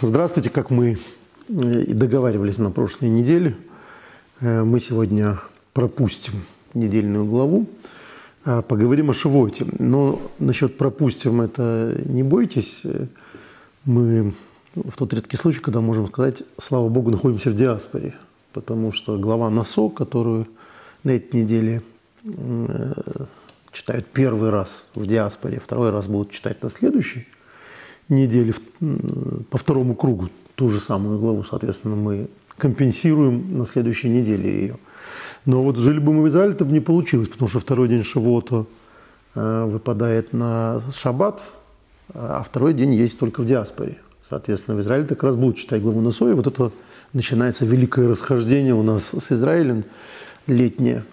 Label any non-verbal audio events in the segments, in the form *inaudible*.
Здравствуйте, как мы и договаривались на прошлой неделе. Мы сегодня пропустим недельную главу, поговорим о Шивоте. Но насчет пропустим это не бойтесь. Мы в тот редкий случай, когда можем сказать, слава богу, находимся в диаспоре, потому что глава НАСО, которую на этой неделе читают первый раз в диаспоре, второй раз будут читать на следующей неделе по второму кругу ту же самую главу, соответственно, мы компенсируем на следующей неделе ее. Но вот жили бы мы в Израиле, это бы не получилось, потому что второй день Шавота э, выпадает на шаббат, а второй день есть только в диаспоре. Соответственно, в Израиле как раз будут читать главу Насоя. Вот это начинается великое расхождение у нас с Израилем летнее,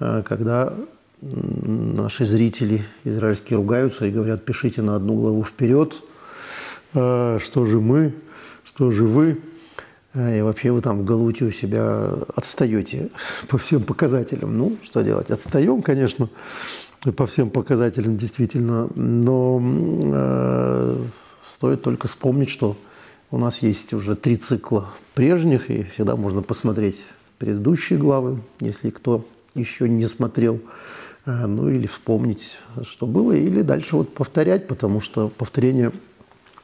э, когда наши зрители израильские ругаются и говорят, пишите на одну главу вперед, что же мы, что же вы. Э, и вообще вы там в Галуте у себя отстаете *laughs* по всем показателям. Ну, что делать? Отстаем, конечно, по всем показателям действительно, но э, стоит только вспомнить, что у нас есть уже три цикла прежних, и всегда можно посмотреть предыдущие главы, если кто еще не смотрел, э, ну или вспомнить, что было, или дальше вот повторять, потому что повторение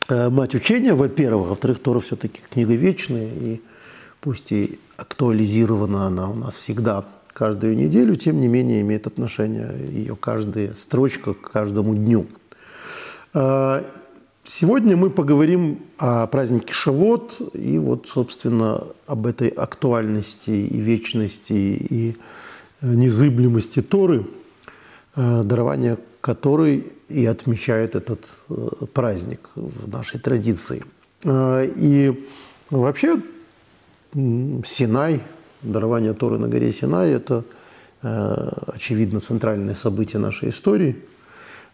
мать учения, во-первых, во-вторых, Тора все-таки книга вечная, и пусть и актуализирована она у нас всегда каждую неделю, тем не менее имеет отношение ее каждая строчка к каждому дню. Э, сегодня мы поговорим о празднике Шавот и вот, собственно, об этой актуальности и вечности и незыблемости Торы, э, дарования который и отмечает этот э, праздник в нашей традиции. Э, и вообще Синай, дарование Торы на горе Синай – это, э, очевидно, центральное событие нашей истории,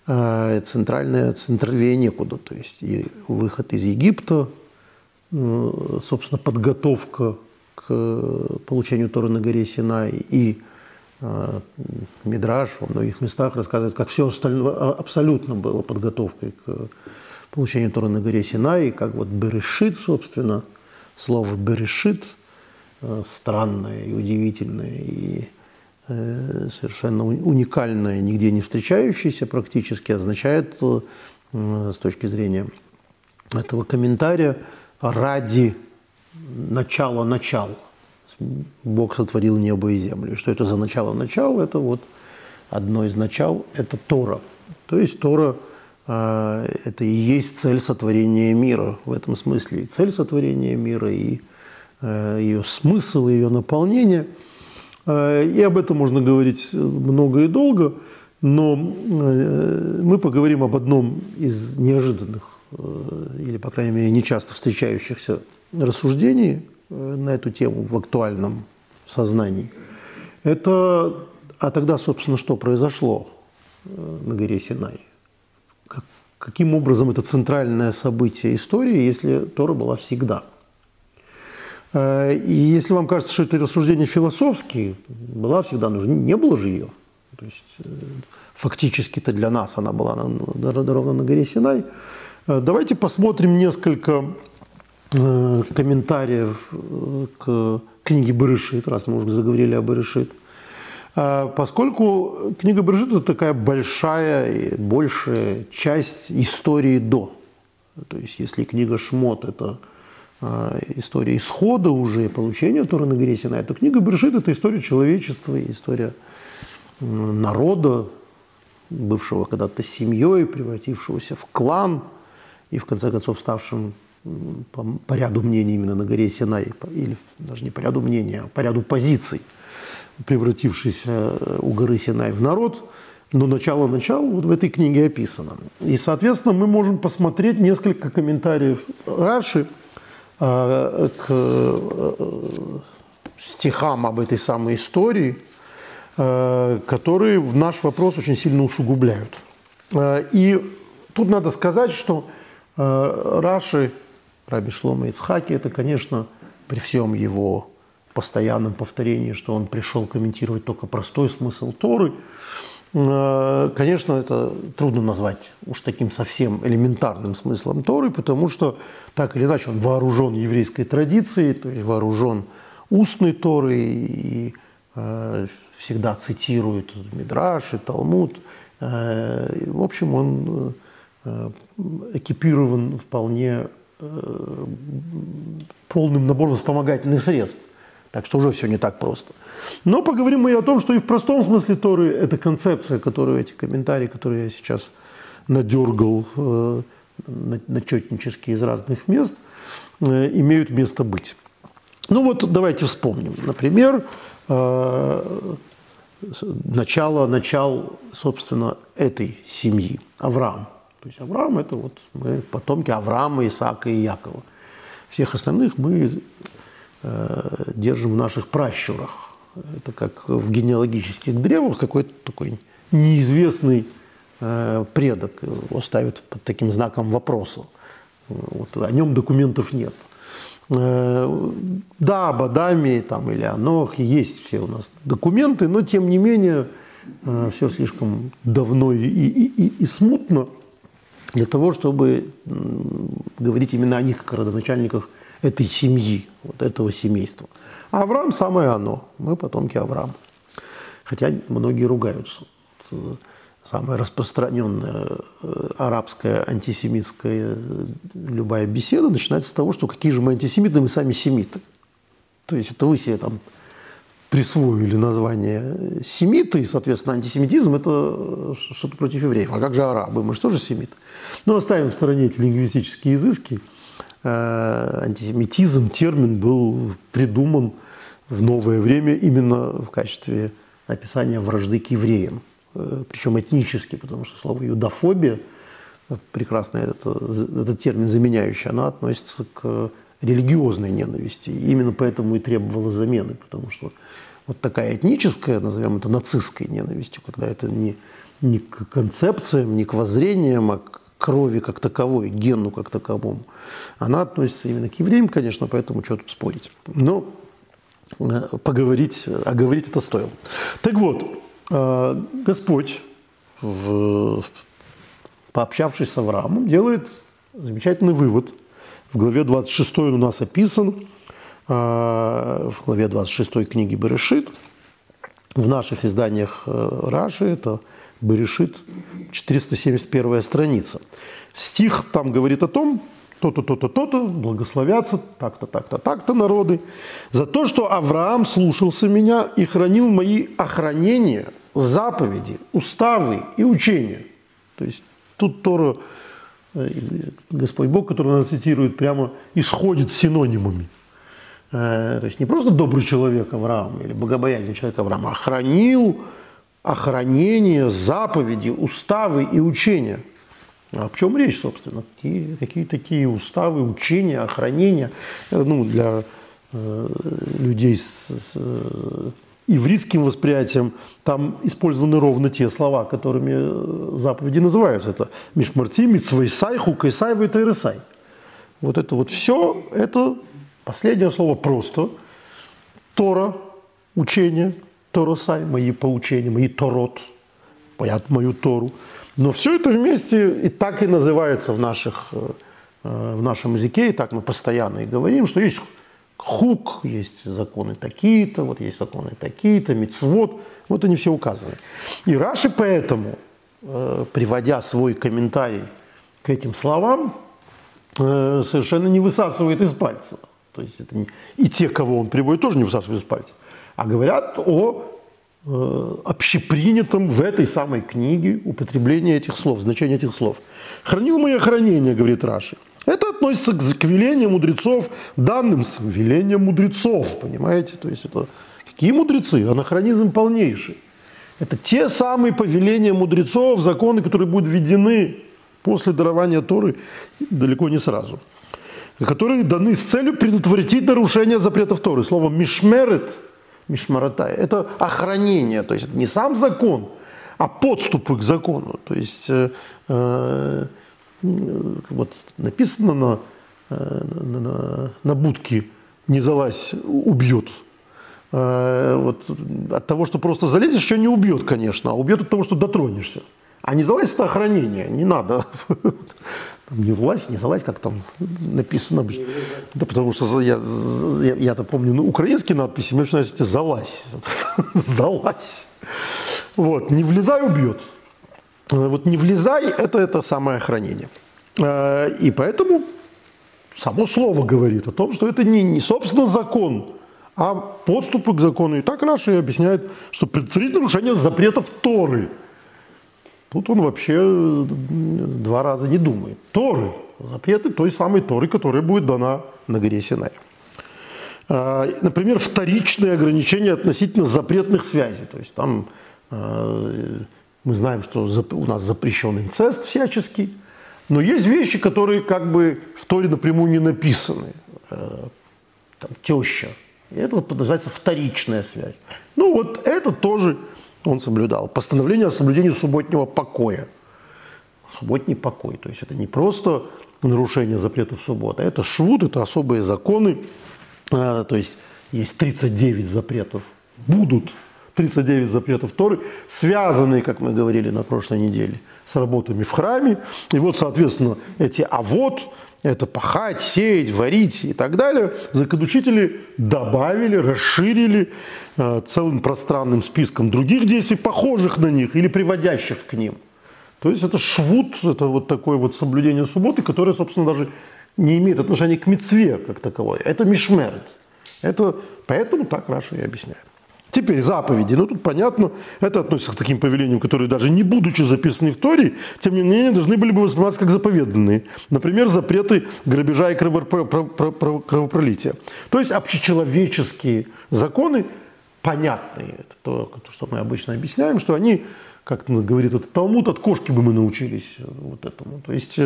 центральное центровее некуда, то есть и выход из Египта, собственно, подготовка к получению Торы на горе Синай и Мидраж во многих местах рассказывает, как все остальное а, абсолютно было подготовкой к получению Торы на горе Синай, как вот Берешит, собственно, слово Берешит, э, странное и удивительное, и э, совершенно уникальное, нигде не встречающееся практически, означает с точки зрения этого комментария ради начала начала. Бог сотворил небо и землю. Что это за начало? Начало – это вот одно из начал – это Тора. То есть Тора э, – это и есть цель сотворения мира в этом смысле. И цель сотворения мира, и э, ее смысл, ее наполнение. Э, и об этом можно говорить много и долго, но мы поговорим об одном из неожиданных, или, по крайней мере, нечасто встречающихся рассуждений на эту тему в актуальном сознании. Это, а тогда, собственно, что произошло э, на горе Синай? Как, каким образом это центральное событие истории, если Тора была всегда? Э, и если вам кажется, что это рассуждение философские, была всегда нужна, не было же ее. То есть фактически-то для нас она была ровно на горе Синай. Давайте посмотрим несколько Э, комментариев э, к книге Барышит, раз мы уже заговорили о Барышит. Э, поскольку книга Барышит – это такая большая и большая часть истории до. То есть если книга Шмот – это история исхода уже, получения Торы на горе Синай, то книга Берешит – это история человечества, история народа, бывшего когда-то семьей, превратившегося в клан и, в конце концов, ставшим по, по ряду мнений именно на горе Синай, или даже не по ряду мнений, а по ряду позиций, превратившийся э, у горы Синай в народ, но начало-начало вот в этой книге описано. И, соответственно, мы можем посмотреть несколько комментариев Раши э, к э, стихам об этой самой истории, э, которые в наш вопрос очень сильно усугубляют. Э, и тут надо сказать, что э, Раши Раби Шлома Ицхаки, это, конечно, при всем его постоянном повторении, что он пришел комментировать только простой смысл Торы, Э, конечно, это трудно назвать уж таким совсем элементарным смыслом Торы, потому что так или иначе он вооружен еврейской традицией, то есть вооружен устной Торой и э, всегда цитирует Мидраш и Талмуд. Э, в общем, он экипирован вполне полным набором вспомогательных средств. Так что уже все не так просто. Но поговорим мы и о том, что и в простом смысле Торы эта концепция, которую эти комментарии, которые я сейчас надергал э, начетнически из разных мест, э, имеют место быть. Ну вот давайте вспомним. Например, э, начало, начал, собственно, этой семьи, Авраам. То есть Авраам – это вот мы потомки Авраама, Исаака и Якова. Всех остальных мы э, держим в наших пращурах. Это как в генеалогических древах какой-то такой неизвестный э, предок. Его ставят под таким знаком вопроса. Вот, о нем документов нет. Э, да, об Адаме там, или о Нохе есть все у нас документы, но тем не менее э, все слишком давно и, и, и, и смутно для того, чтобы говорить именно о них как о родоначальниках этой семьи, вот этого семейства. А Авраам самое оно. Мы потомки Авраама. Хотя многие ругаются. Самая распространенная э, арабская антисемитская э, любая беседа начинается с того, что какие же мы антисемиты, мы сами семиты. То есть это вы себе там присвоили название семиты, и, соответственно, антисемитизм – это что-то против евреев. А как же арабы? Мы же тоже семиты. Но оставим в стороне эти лингвистические изыски. Э, антисемитизм, термин был придуман в новое время именно в качестве описания вражды к евреям. Э, Причем этнически, потому что слово «юдофобия» прекрасно этот, этот термин заменяющий, она относится к религиозной ненависти. И именно поэтому и требовала замены, потому что вот такая этническая, назовем это нацистской ненавистью, когда это не, не к концепциям, не к воззрениям, а к крови как таковой, гену как таковому, она относится именно к евреям, конечно, поэтому что тут спорить. Но э, поговорить, а говорить это стоило. Так вот, э, Господь, в, пообщавшись с Авраамом, делает замечательный вывод. В главе 26 он у нас описан, а, в главе 26 книги Берешит. В наших изданиях э, Раши это Берешит, 471 страница. Стих там говорит о том, то-то, то-то, то-то, благословятся так-то, так-то, так-то народы, за то, что Авраам слушался меня и хранил мои охранения, заповеди, уставы и учения. То есть тут Тора, э, Господь Бог, который нас цитирует, прямо исходит синонимами – Э, то есть не просто добрый человек Авраам или богобоязненный человек Авраам, а хранил охранение, заповеди, уставы и учения. А в чем речь, собственно? Какие, какие такие уставы, учения, охранения э, ну, для э, людей с, с э, ивритским восприятием, там использованы ровно те слова, которыми заповеди называются. Это Мишмарти, Митсвейсай, Хукайсай, Вайтайресай. Вот это вот все, это Последнее слово просто. Тора, учение, Торосай, мои поучения, мои Торот, мою Тору. Но все это вместе и так и называется в, наших, э, в нашем языке, и так мы постоянно и говорим, что есть хук, есть законы такие-то, вот есть законы такие-то, мицвод, вот они все указаны. И Раши поэтому, э, приводя свой комментарий к этим словам, э, совершенно не высасывает из пальца. То есть это не... И те, кого он приводит, тоже не высасывают из пальца. А говорят о э, общепринятом в этой самой книге употреблении этих слов, значении этих слов. «Хранил мое хранение», говорит Раши. Это относится к, к велениям мудрецов, данным с велением мудрецов, понимаете? То есть это какие мудрецы? Анахронизм полнейший. Это те самые повеления мудрецов, законы, которые будут введены после дарования Торы далеко не сразу которые даны с целью предотвратить нарушение запретов Торы. Слово «мишмерет», «мишмаратай» – это охранение, то есть это не сам закон, а подступы к закону. То есть э, э, вот написано на, э, на, на, на будке «не залазь, убьет». Э, вот, от того, что просто залезешь, еще не убьет, конечно, а убьет от того, что дотронешься. А не залазь – это охранение, не надо. *laughs* Там, не власть, не залазь, как там написано. Да, потому что я, я, я-то помню, ну, украинские надписи, мне начинают залазь. *laughs* залазь. Вот, не влезай, убьет. Вот не влезай, это это самое охранение. Э, и поэтому само слово говорит о том, что это не, не собственно закон, а подступы к закону. И так Раша объясняет, что предцарит нарушение запретов Торы. Тут он вообще э, два раза не думает. Торы, запреты той самой Торы, которая будет дана на горе Синай. Например, вторичные ограничения относительно запретных связей. То есть там э, мы знаем, что у нас запрещен инцест всяческий, но есть вещи, которые как бы в Торе напрямую не написаны. Э, там, теща, и это называется вторичная связь. Ну вот это тоже он соблюдал. Постановление о соблюдении субботнего покоя. Субботний покой. То есть это не просто нарушение запретов субботы, а это швуд, это особые законы. А, то есть есть 39 запретов. Будут 39 запретов Торы, связанные, как мы говорили на прошлой неделе, с работами в храме. И вот, соответственно, эти «а вот», это пахать, сеять, варить и так далее, законучители добавили, расширили э, целым пространным списком других действий, похожих на них или приводящих к ним. То есть это швуд, это вот такое вот соблюдение субботы, которое, собственно, даже не имеет отношения к мецве как таковой. Это мишмерет. Это, поэтому так Раша и объясняет. Теперь заповеди. Ну, тут понятно, это относится к таким повелениям, которые даже не будучи записаны в Торе, тем не менее должны были бы восприниматься как заповеданные. Например, запреты грабежа и кровопролития. То есть общечеловеческие законы понятные. Это то, что мы обычно объясняем, что они как говорит этот Талмуд, от кошки бы мы научились вот этому. То есть,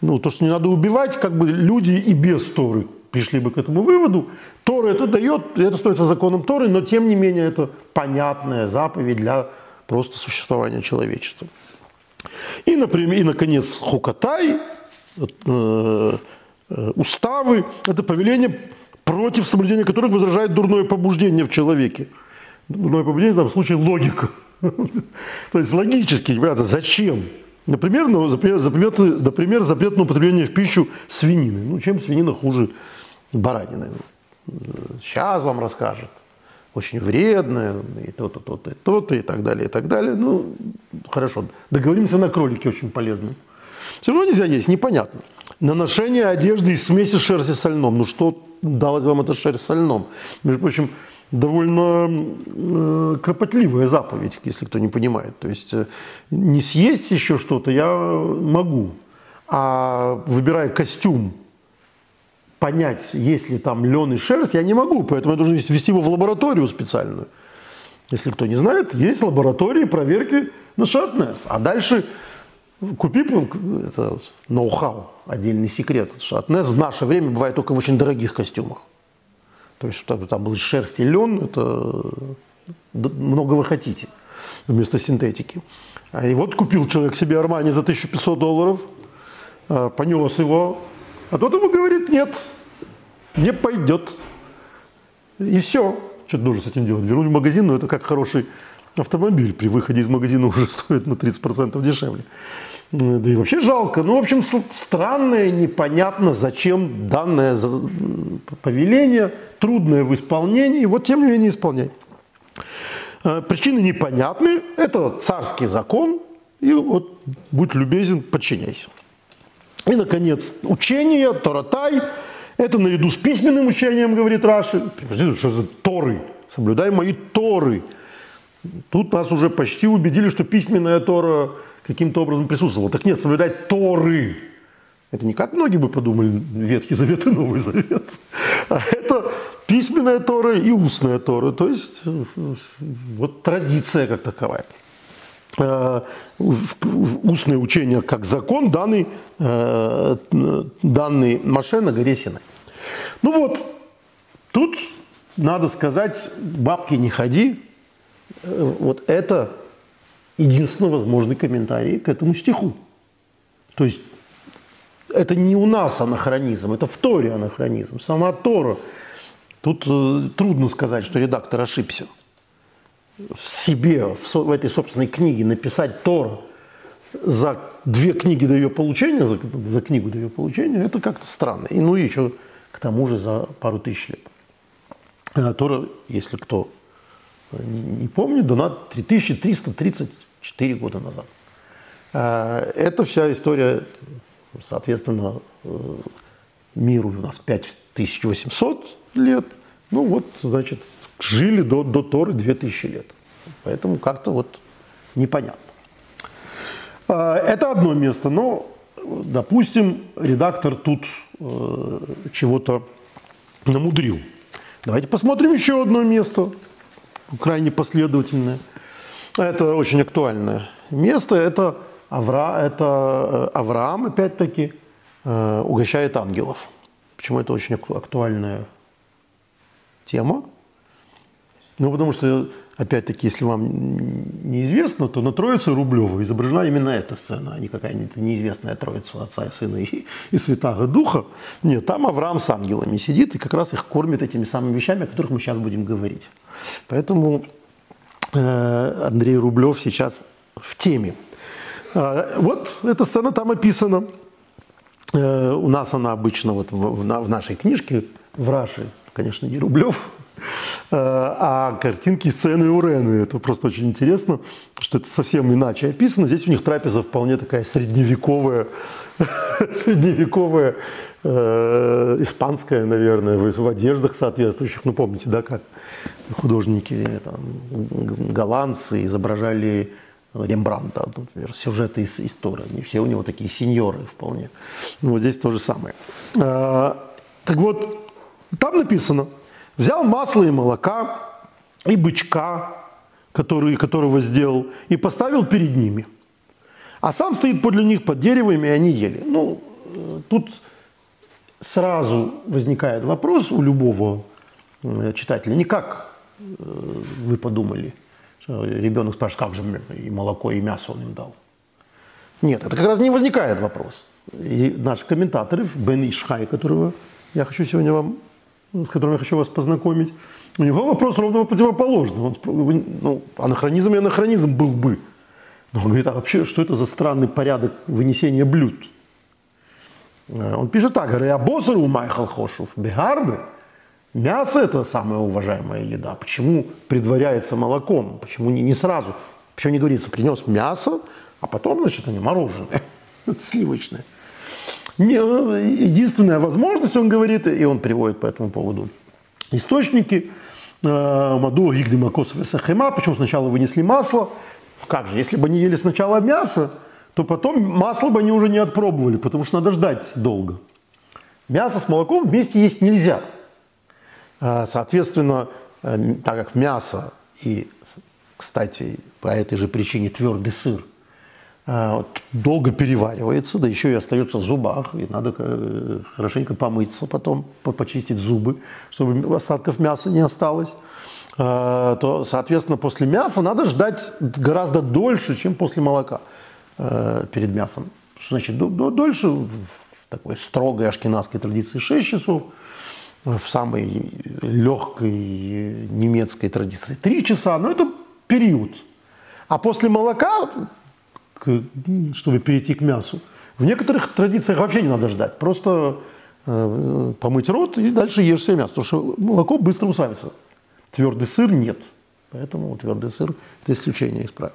ну, то, что не надо убивать, как бы люди и без Торы пришли бы к этому выводу. Тора это дает, это становится законом Торы, но тем не менее это понятная заповедь для просто существования человечества. И, например, и наконец, хукатай, э, э, уставы, это повеление, против соблюдения которых возражает дурное побуждение в человеке. Дурное побуждение в данном случае логика. *laughs* То есть логически, ребята, зачем? Например, ну, запрет, например, запрет на употребление в пищу свинины. Ну, чем свинина хуже баранины. Сейчас вам расскажет. Очень вредная, и то-то, то-то, то-то, и так далее, и так далее. Ну, хорошо, договоримся на кролике очень полезно. Все равно нельзя есть, непонятно. Наношение одежды из смеси шерсти с льном. Ну, что далось вам эта шерсть с льном? Между прочим, довольно э, кропотливая заповедь, если кто не понимает. То есть э, не съесть еще что-то я могу, а выбирая костюм понять, есть ли там лен и шерсть, я не могу, поэтому я должен ввести его в лабораторию специальную. Если кто не знает, есть лаборатории проверки на шатнес. А дальше купи, это ноу-хау, отдельный секрет. Шатнес в наше время бывает только в очень дорогих костюмах. То есть, чтобы там был шерсть и лен, это много вы хотите вместо синтетики. А И вот купил человек себе Армани за 1500 долларов, а, понес его а тот ему говорит, нет, не пойдет. И все. Что ты должен с этим делать? Вернуть в магазин, но это как хороший автомобиль. При выходе из магазина *laughs* уже стоит на 30% дешевле. Да и вообще жалко. Ну, в общем, странное, непонятно, зачем данное повеление, трудное в исполнении, вот тем не менее исполняй. Э, причины непонятны, это царский закон, и вот будь любезен, подчиняйся. И, наконец, учение, Торатай, это наряду с письменным учением, говорит Раши, что за Торы, соблюдай мои Торы. Тут нас уже почти убедили, что письменная Тора каким-то образом присутствовала. Так нет, соблюдай Торы. Это не как многие бы подумали, Ветхий Завет и Новый Завет. А это письменная Тора и устная Тора. То есть вот традиция как таковая. Э, устное учение как закон, данный, э, данный Маше на горе Синай. Ну вот, тут надо сказать, бабки не ходи. Э, вот это единственно возможный комментарий к этому стиху. То есть это не у нас анахронизм, это в Торе анахронизм. Сама Тора Тут трудно сказать, что редактор ошибся. В себе, в, в этой собственной книге написать Тор за две книги до ее получения, за, за книгу до ее получения, это как-то странно. И ну и еще к тому же за пару тысяч лет. А Тора, если кто не, не помнит, дана 3334 года назад. А, это вся история, соответственно, э, миру у нас 5800 лет. Ну вот, значит, жили до, до Торы 2000 лет. Поэтому как-то вот непонятно. А, это одно место, но, допустим, редактор тут э, чего-то намудрил. Давайте посмотрим еще одно место, крайне последовательное. Это очень актуальное место. Это, Авра, это э, Авраам, опять-таки, э, угощает ангелов. Почему это очень актуальная тема? Ну, потому что Опять-таки, если вам неизвестно, то на Троице Рублева изображена именно эта сцена, а не какая-нибудь неизвестная Троица Отца и Сына и, *laughs* и Святаго Духа. Нет, там Авраам с ангелами сидит и как раз их кормит этими самыми вещами, о которых мы сейчас будем говорить. Поэтому э, Андрей Рублев сейчас в теме. Э, вот эта сцена там описана. Э, у нас она обычно вот в, в, в нашей книжке, в Раше, конечно, не Рублев, а картинки сцены у Рены. Это просто очень интересно, что это совсем иначе описано. Здесь у них трапеза вполне такая средневековая, *laughs* средневековая, э, испанская, наверное, в, одеждах соответствующих. Ну, помните, да, как художники, там, голландцы изображали Рембрандта, например, сюжеты из истории. Не все у него такие сеньоры вполне. Ну, вот здесь то же самое. А, так вот, там написано – Взял масло и молока, и бычка, который, которого сделал, и поставил перед ними. А сам стоит подле них под деревом, и они ели. Ну, э, тут сразу возникает вопрос у любого э, читателя. Не как э, вы подумали, что ребенок спрашивает, как же и молоко, и мясо он им дал. Нет, это как раз не возникает вопрос. И наши комментаторы, Бен Ишхай, которого я хочу сегодня вам с которым я хочу вас познакомить, у него вопрос ровно противоположный. Он, ну, анахронизм и анахронизм был бы. Но он говорит, а вообще, что это за странный порядок вынесения блюд? Э, он пишет так, говорит, я босару майхал хошув, бегарбы, мясо это самая уважаемая еда. Почему предваряется молоком? Почему не, не сразу? Почему не говорится, принес мясо, а потом, значит, они мороженое, *laughs* сливочное. Не, ну, единственная возможность, он говорит, и он приводит по этому поводу источники. Э, Маду, Игдемакосов и Сахема. Почему сначала вынесли масло? Как же, если бы они ели сначала мясо, то потом масло бы они уже не отпробовали, потому что надо ждать долго. Мясо с молоком вместе есть нельзя. Э, соответственно, э, так как мясо и, кстати, по этой же причине твердый сыр – долго переваривается, да еще и остается в зубах, и надо э, хорошенько помыться потом, почистить зубы, чтобы остатков мяса не осталось, а, то, соответственно, после мяса надо ждать гораздо дольше, чем после молока э, перед мясом. Что значит дольше? В такой строгой ашкенадской традиции 6 часов, в самой легкой немецкой традиции 3 часа, но это период. А после молока чтобы перейти к мясу. В некоторых традициях вообще не надо ждать. Просто э, помыть рот и дальше ешь себе мясо. Потому что молоко быстро усваивается. Твердый сыр нет. Поэтому твердый сыр – это исключение из правил.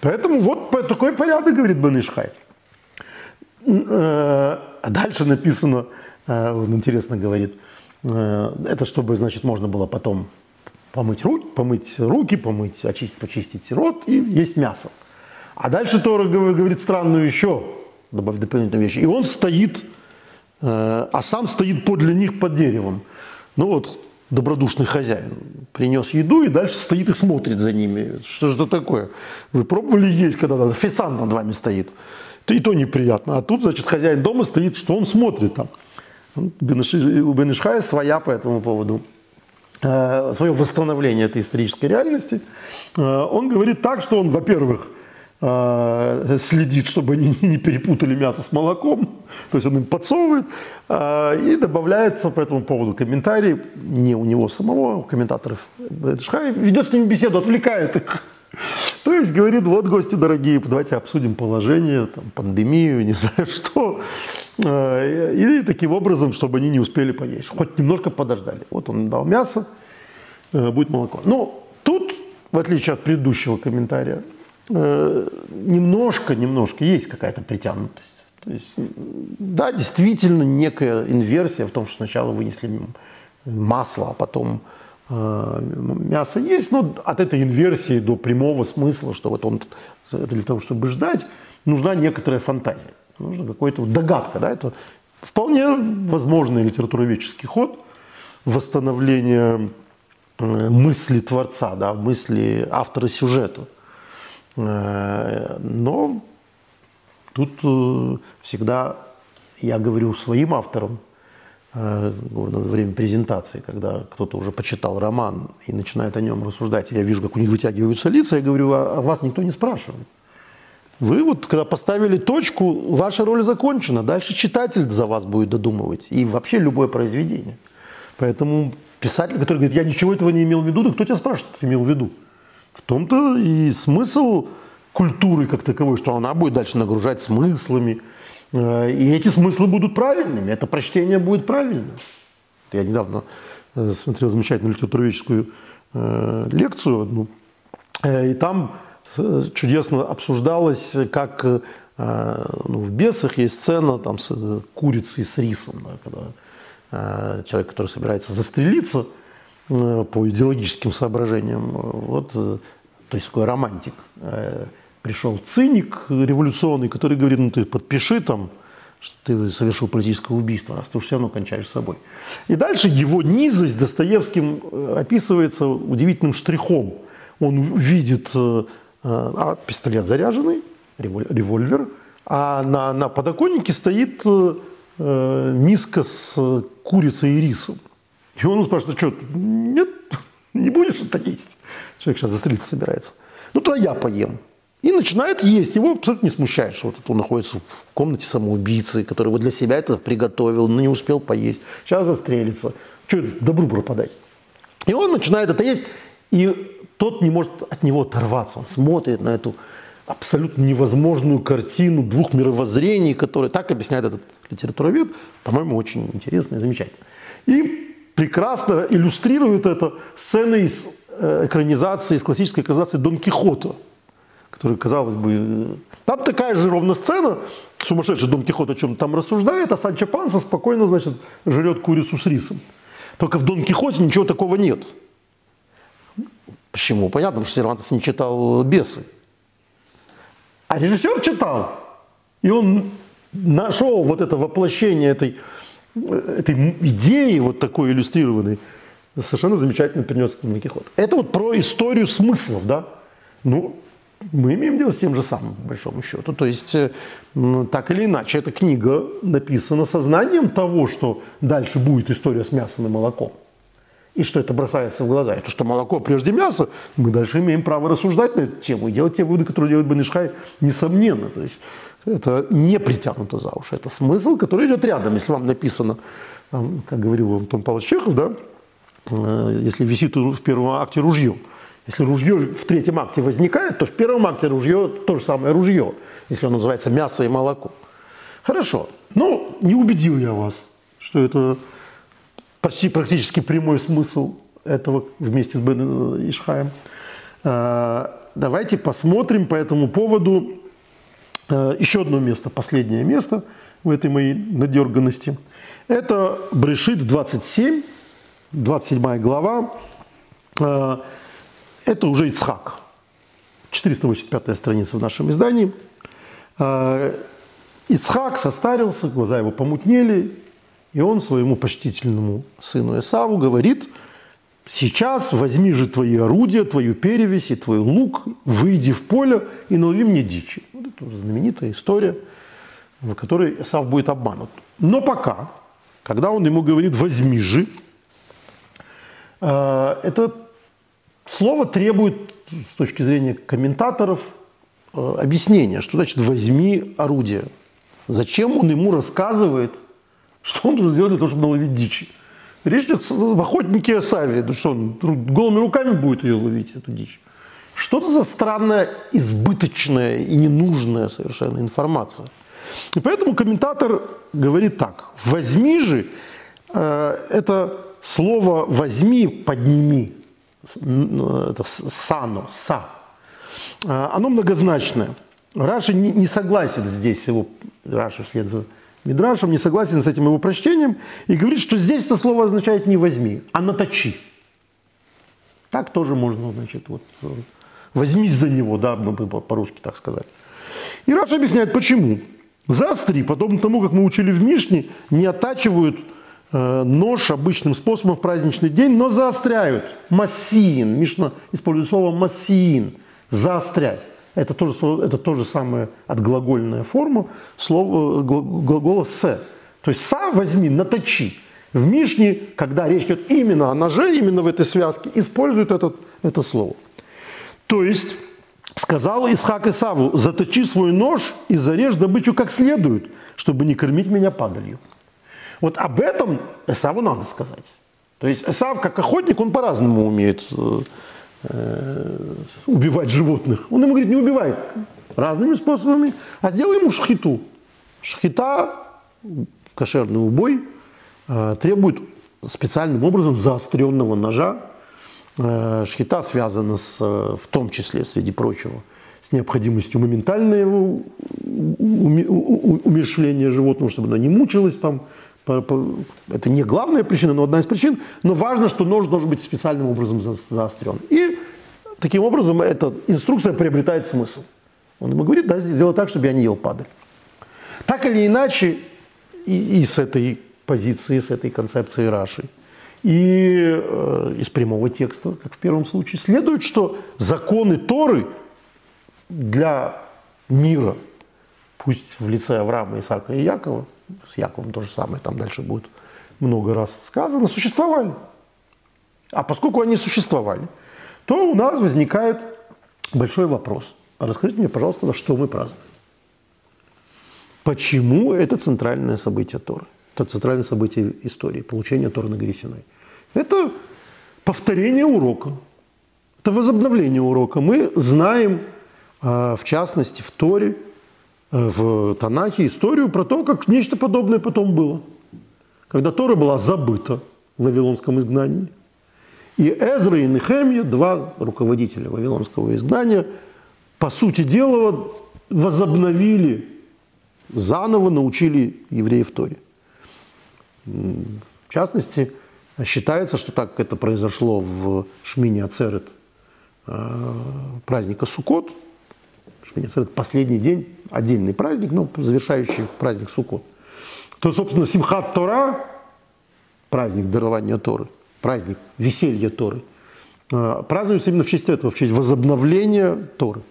Поэтому вот такой порядок, говорит Бенишхай. Э, а дальше написано, э, он интересно говорит, э, это чтобы, значит, можно было потом помыть руки, помыть руки, помыть, очистить, почистить рот и есть мясо. А дальше Тора говорит странную еще дополнительную вещь. И он стоит, э, а сам стоит подле них под деревом. Ну вот, добродушный хозяин принес еду и дальше стоит и смотрит за ними. Что же это такое? Вы пробовали есть, когда официант над вами стоит? И то неприятно. А тут, значит, хозяин дома стоит, что он смотрит там. У Бенешхая своя по этому поводу э, свое восстановление этой исторической реальности. Э, он говорит так, что он, во-первых, следит, чтобы они *laughs* не перепутали мясо с молоком, то есть он им подсовывает, э, и добавляется по этому поводу комментарий, не у него самого, у комментаторов, ведет с ними беседу, отвлекает их. *laughs* То есть говорит, вот гости дорогие, давайте обсудим положение, там, пандемию, не *laughs* знаю что. Э, и таким образом, чтобы они не успели поесть, хоть немножко подождали. Вот он дал мясо, будет молоко. Но тут, в отличие от предыдущего комментария, немножко, немножко есть какая-то притянутость. То есть, да, действительно некая инверсия в том, что сначала вынесли масло, а потом мясо есть, но от этой инверсии до прямого смысла, что вот он для того, чтобы ждать, нужна некоторая фантазия. Нужно какой-то вот догадка, да, это вполне возможный литературоведческий ход восстановления э, мысли творца, да, мысли автора сюжета. Э, но тут э, всегда я говорю своим авторам во время презентации, когда кто-то уже почитал роман и начинает о нем рассуждать, я вижу, как у них вытягиваются лица, я говорю, а вас никто не спрашивает. Вы вот, когда поставили точку, ваша роль закончена. Дальше читатель за вас будет додумывать. И вообще любое произведение. Поэтому писатель, который говорит, я ничего этого не имел в виду, да кто тебя спрашивает, ты имел в виду? В том-то и смысл культуры как таковой, что она будет дальше нагружать смыслами. Э, и эти смыслы будут правильными, это прочтение будет правильным. Я недавно э, смотрел замечательную литературоведческую э, лекцию одну, и там чудесно обсуждалось, как ну, в «Бесах» есть сцена там, с курицей с рисом, да, когда человек, который собирается застрелиться по идеологическим соображениям, вот, то есть такой романтик, пришел циник революционный, который говорит, ну ты подпиши там, что ты совершил политическое убийство, раз ты уж все равно кончаешь собой. И дальше его низость Достоевским описывается удивительным штрихом. Он видит Э, а пистолет заряженный, револьвер, а на, на подоконнике стоит э, э, миска с курицей и рисом. И он спрашивает, что, нет, не будешь это есть? Человек сейчас застрелиться собирается. Ну, тогда я поем. И начинает есть. Его абсолютно не смущает, что вот он находится в комнате самоубийцы, который вот для себя это приготовил, но не успел поесть. Сейчас застрелится. Что добру пропадать? И он начинает это есть. И тот не может от него оторваться. Он смотрит на эту абсолютно невозможную картину двух мировоззрений, которые так объясняет этот литературовед, по-моему, очень интересно и замечательно. И прекрасно иллюстрирует это сцены из э, экранизации, из классической экранизации Дон Кихота, который, казалось бы, там такая же ровно сцена, сумасшедший Дон Кихот о чем там рассуждает, а Санчо Панса спокойно, значит, жрет курицу с рисом. Только в Дон Кихоте ничего такого нет. Почему? Понятно, что Сервантес не читал «Бесы». А режиссер читал. И он нашел вот это воплощение этой, этой идеи, вот такой иллюстрированной, совершенно замечательно принес Дон Кихот. Это вот про историю смыслов, да? Ну, мы имеем дело с тем же самым, по большому счету. То есть, ну, так или иначе, эта книга написана сознанием того, что дальше будет история с мясом и молоком. И что это бросается в глаза? Это что молоко прежде мяса. Мы дальше имеем право рассуждать на эту тему и делать те выводы, которые делает Банишхай, несомненно. То есть это не притянуто за уши. Это смысл, который идет рядом. Если вам написано, как говорил Антон Павлович Чехов, да, э, если висит в первом акте ружье, если ружье в третьем акте возникает, то в первом акте ружье то же самое ружье, если оно называется мясо и молоко. Хорошо. Ну, не убедил я вас, что это почти практически прямой смысл этого вместе с Бен Ишхаем. А, давайте посмотрим по этому поводу еще одно место, последнее место в этой моей надерганности. Это Брешит 27, 27 глава. А, это уже Ицхак. 485 страница в нашем издании. Ицхак состарился, глаза его помутнели, и он своему почтительному сыну Исаву говорит, сейчас возьми же твои орудия, твою перевесь и твой лук, выйди в поле и налови мне дичи. Вот это знаменитая история, в которой Исав будет обманут. Но пока, когда он ему говорит «возьми же», э, это слово требует с точки зрения комментаторов э, объяснение, что значит «возьми орудие». Зачем он ему рассказывает, что он должен сделать для того, чтобы наловить дичи? Речь идет об охотнике Саве. Ну что, он голыми руками будет ее ловить, эту дичь? Что-то за странная, избыточная и ненужная совершенно информация. И поэтому комментатор говорит так. «Возьми же» э, это слово «возьми», «подними», это «сано», «са», э, оно многозначное. Раши не, не согласен здесь, его, Раши вслед за Мидрашем, не согласен с этим его прочтением и говорит, что здесь это слово означает не возьми, а наточи. Так тоже можно, значит, вот, возьмись за него, да, мы по-русски так сказать. И Раша объясняет, почему. Заостри, подобно тому, как мы учили в Мишне, не оттачивают э, нож обычным способом в праздничный день, но заостряют. Массиин. Мишна использует слово массиин. Заострять. Это тоже, это тоже самая отглагольная форма слова, глагола «се». То есть «са» возьми, наточи. В Мишне, когда речь идет именно о ноже, именно в этой связке, используют этот, это слово. То есть сказал Исхак Исаву, заточи свой нож и зарежь добычу как следует, чтобы не кормить меня падалью. Вот об этом Исаву надо сказать. То есть Исав, как охотник, он по-разному умеет Э, убивать животных. Он ему говорит, не убивай разными способами, а сделай ему шхиту. Шхита, кошерный убой, э, требует специальным образом заостренного ножа. Э, шхита связана с, в том числе, среди прочего, с необходимостью моментального умершления животного, чтобы оно не мучилось там, это не главная причина, но одна из причин. Но важно, что нож должен быть специальным образом заострен. И таким образом эта инструкция приобретает смысл. Он ему говорит, да, сделай так, чтобы я не ел падаль. Так или иначе, и, и с этой позиции, с этой концепции Раши, и э, из прямого текста, как в первом случае, следует, что законы Торы для мира, пусть в лице Авраама, Исаака и Якова, с Яковом то же самое, там дальше будет много раз сказано, существовали. А поскольку они существовали, то у нас возникает большой вопрос. А расскажите мне, пожалуйста, что мы празднуем? Почему это центральное событие Торы? Это центральное событие истории, получение Торы на горе Синай. Это повторение урока, это возобновление урока. Мы знаем, а, в частности, в Торе, в Танахе историю про то, как нечто подобное потом было. Когда Тора была забыта в Вавилонском изгнании. И Эзра и Нехемия, два руководителя Вавилонского изгнания, по сути дела, возобновили, заново научили евреев Торе. В частности, считается, что так это произошло в Шмине Ацерет э, праздника Суккот – это последний день, отдельный праздник, но завершающий праздник Суккот. То, собственно, Симхат Тора, праздник дарования Торы, праздник веселья Торы, э, празднуется именно в честь этого, в честь возобновления Торы.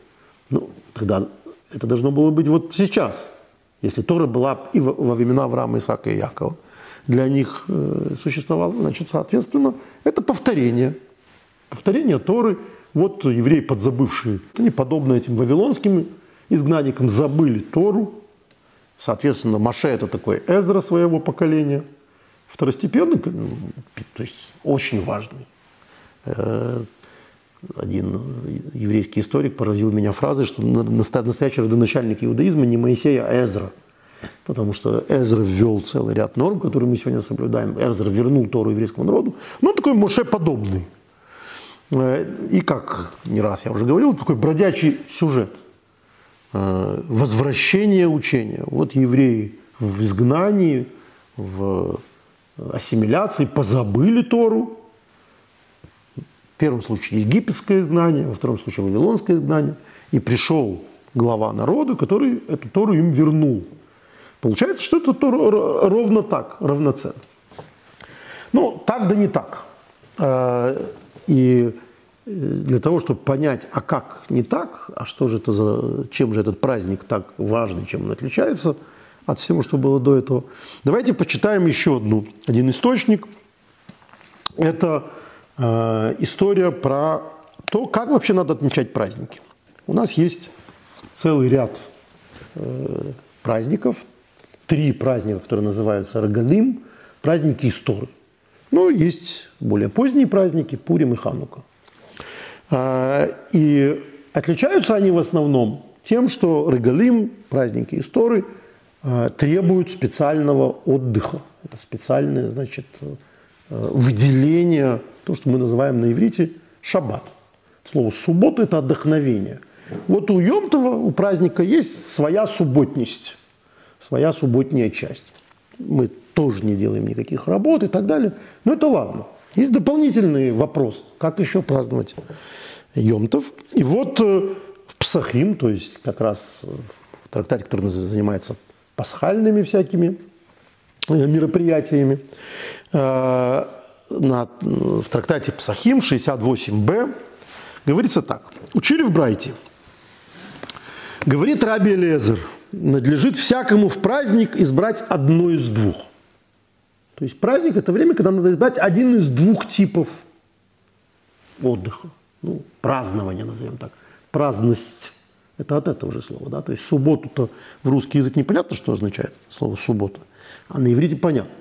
Ну, тогда это должно было быть вот сейчас, если Тора была и во времена Авраама, Исаака и Якова. Для них э, существовало, значит, соответственно, это повторение. Повторение Торы – вот евреи, подзабывшие, они, подобно этим вавилонским изгнанникам, забыли Тору. Соответственно, Маше – это такой Эзра своего поколения. Второстепенный, то есть очень важный. Э, один еврейский историк поразил меня фразой, что настоящий родоначальник иудаизма не Моисея, а Эзра. Потому что Эзра ввел целый ряд норм, которые мы сегодня соблюдаем. Эзра вернул Тору еврейскому народу. Ну, такой Моше подобный. Э, и как не раз я уже говорил, такой бродячий сюжет. Э, возвращение учения. Вот евреи в изгнании, в ассимиляции позабыли Тору. В первом случае египетское изгнание, во втором случае вавилонское изгнание. И пришел глава народа, который эту Тору им вернул. Получается, что это Тора ровно так, равноценно. Ну, так да не так. Э, и э, для того, чтобы понять, а как не так, а что же это за, чем же этот праздник так важный, чем он отличается от всего, что было до этого, давайте почитаем еще одну, один источник. Это э, история про то, как вообще надо отмечать праздники. У нас есть целый ряд э, праздников, три праздника, которые называются Рогалим, праздники истории. Но есть более поздние праздники, Пурим и Ханука. А, и отличаются они в основном тем, что Регалим, праздники истории, требуют специального отдыха. Это специальное, значит, э, выделение, то, что мы называем на иврите шаббат. Слово суббота – это отдохновение. Вот у Йомтова, у праздника есть своя субботность, своя субботняя часть. Мы тоже не делаем никаких работ и так далее. Но это ладно. Есть дополнительный вопрос, как еще праздновать Йомтов. И вот э, в Псахим, то есть как раз в трактате, который занимается пасхальными всякими э, мероприятиями, э, в трактате Псахим 68б говорится так. Учили в Брайте. Говорит Раби Лезер, надлежит всякому в праздник избрать одно из двух. То есть праздник – это время, когда надо избрать один из двух типов отдыха. Ну, празднование, назовем так. Праздность – это от этого же слова. Да? То есть субботу-то в русский язык непонятно, что означает слово «суббота», а на иврите понятно.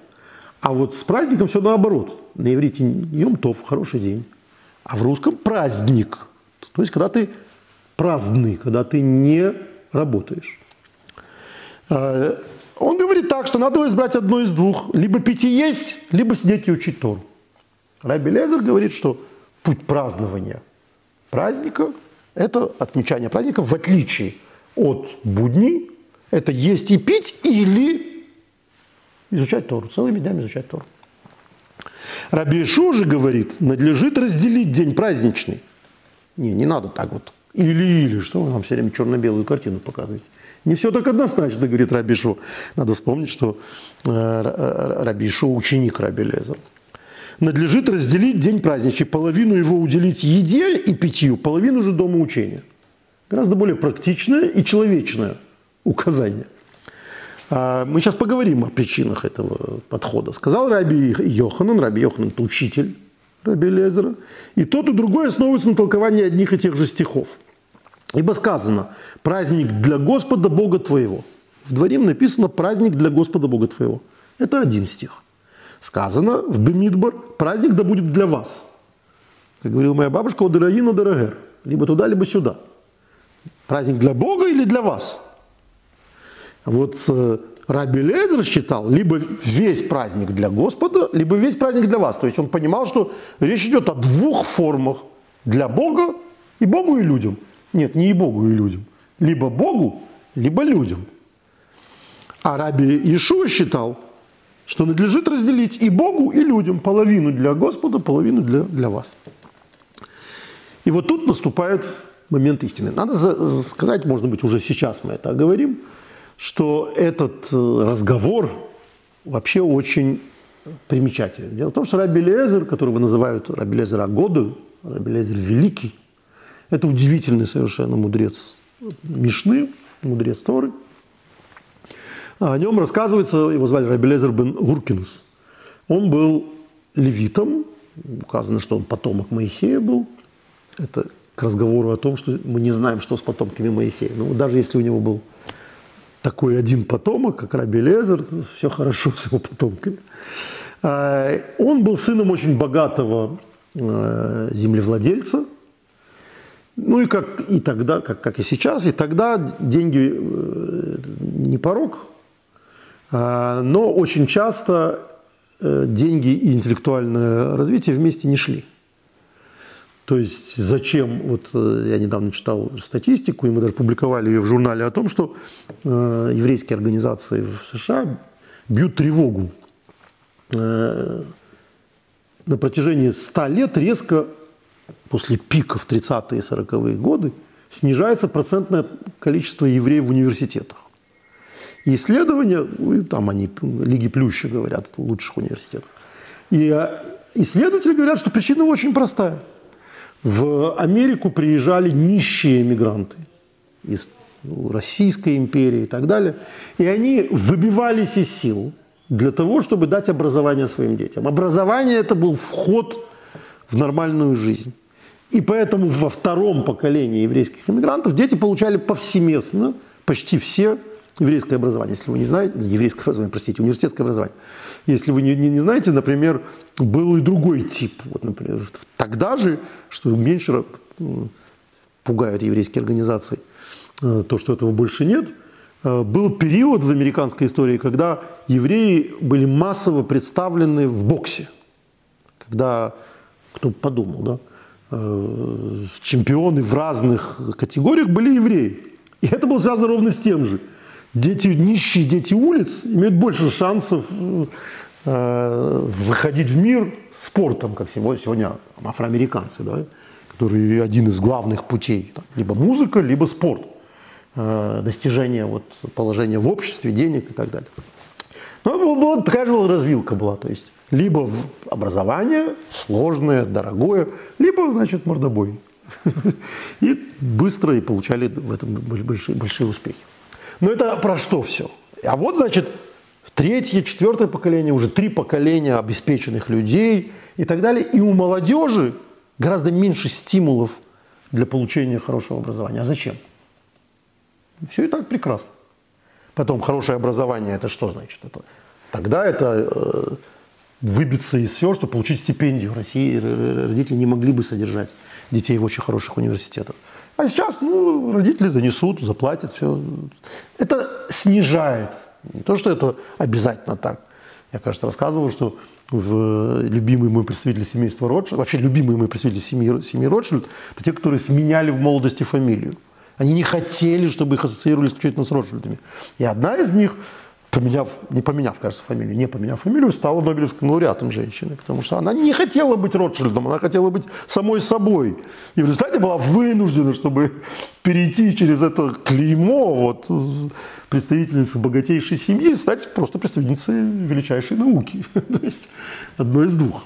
А вот с праздником все наоборот. На иврите Йом Тов – хороший день, а в русском – праздник. То есть когда ты праздный, когда ты не работаешь. А, он говорит так, что надо избрать одно из двух. Либо пить и есть, либо сидеть и учить Тору. Раби Лезер говорит, что путь празднования праздника – это отмечание праздника в отличие от будней. Это есть и пить или изучать Тору, целыми днями изучать Тору. Раби Ишу же говорит, надлежит разделить день праздничный. Не, не надо так вот. Или-или, что вы нам все время черно-белую картину показываете. Не все так однозначно, говорит Рабишу. Надо вспомнить, что э, Рабишу ученик Раби Леза. Надлежит разделить день праздничный, половину его уделить еде и питью, половину же дома учения. Гораздо более практичное и человечное указание. А, мы сейчас поговорим о причинах этого подхода. Сказал Раби Йоханан, Раби Йоханан – это учитель Раби Лезера, и тот и другой основывается на толковании одних и тех же стихов – Ибо сказано, праздник для Господа Бога твоего. В Дворим написано праздник для Господа Бога твоего. Это один стих. Сказано в Бемидбар, праздник да будет для вас. Как говорила моя бабушка, Одераина Дорогер. Либо туда, либо сюда. Праздник для Бога или для вас? Вот э, Раби Лезер считал, либо весь праздник для Господа, либо весь праздник для вас. То есть он понимал, что речь идет о двух формах. Для Бога и Богу и людям – нет, не и Богу, и людям. Либо Богу, либо людям. А Раби Иешуа считал, что надлежит разделить и Богу, и людям. Половину для Господа, половину для, для вас. И вот тут наступает момент истины. Надо сказать, может быть, уже сейчас мы это говорим, что этот э, разговор вообще очень примечательный. Дело в том, что Раби Лезер, которого называют Раби Лезер Агоду, Раби Лезер Великий, это удивительный совершенно мудрец Мишны, мудрец Торы. О нем рассказывается, его звали Рабелезер бен Гуркинус. Он был левитом, указано, что он потомок Моисея был. Это к разговору о том, что мы не знаем, что с потомками Моисея. Но даже если у него был такой один потомок, как Раби Лезер, все хорошо с его потомками. А, он был сыном очень богатого э, землевладельца – ну и как и тогда, как, как и сейчас, и тогда деньги э, не порог, а, но очень часто э, деньги и интеллектуальное развитие вместе не шли. То есть зачем, вот э, я недавно читал статистику, и мы даже публиковали ее в журнале о том, что еврейские организации в США бьют тревогу. На протяжении 100 лет резко после пиков 30-е и 40-е годы снижается процентное количество евреев в университетах. И исследования, ну, там они, Лиги Плюща говорят, лучших университетах. И а, исследователи говорят, что причина очень простая. В Америку приезжали нищие мигранты из ну, Российской империи и так далее. И они выбивались из сил для того, чтобы дать образование своим детям. Образование – это был вход в нормальную жизнь. И поэтому во втором поколении еврейских иммигрантов дети получали повсеместно почти все еврейское образование. Если вы не знаете, еврейское образование, простите, университетское образование. Если вы не, не, не знаете, например, был и другой тип. Вот, например, тогда же, что меньше пугают еврейские организации, э, то, что этого больше нет, э, был период в американской истории, когда евреи были массово представлены в боксе. Когда, кто подумал, да, э, чемпионы в разных категориях были евреи. И это было связано ровно с тем же. Дети, нищие дети улиц имеют больше шансов выходить в мир спортом, как сегодня, сегодня афроамериканцы. Да? который один из главных путей. Либо музыка, либо спорт. Э, достижение вот, положения в обществе, денег и так далее. Ну, была, такая же развилка была. То есть либо образование сложное, дорогое, либо, значит, мордобой. *laughs* И быстро и получали в этом большие, большие успехи. Но это про что все? А вот, значит, третье, четвертое поколение, уже три поколения обеспеченных людей и так далее. И у молодежи гораздо меньше стимулов для получения хорошего образования. А зачем? Все и так прекрасно. Потом хорошее образование это что значит? Это, тогда это э, выбиться из всего, чтобы получить стипендию. России родители не могли бы содержать детей в очень хороших университетах. А сейчас ну, родители занесут, заплатят, все. Это снижает. Не то, что это обязательно так. Я, кажется, рассказывал, что в любимый мой представитель семейства Ротшильд, вообще любимые мои представители семьи, семьи Ротшильд, это те, которые сменяли в молодости фамилию. Они не хотели, чтобы их ассоциировали исключительно с Ротшильдами. И одна из них поменяв, не поменяв, кажется, фамилию, не поменяв фамилию, стала Нобелевским лауреатом женщины, потому что она не хотела быть Ротшильдом, она хотела быть самой собой. И в результате была вынуждена, чтобы перейти через это клеймо вот, представительницы богатейшей семьи, стать просто представительницей величайшей науки. *laughs* То есть одной из двух.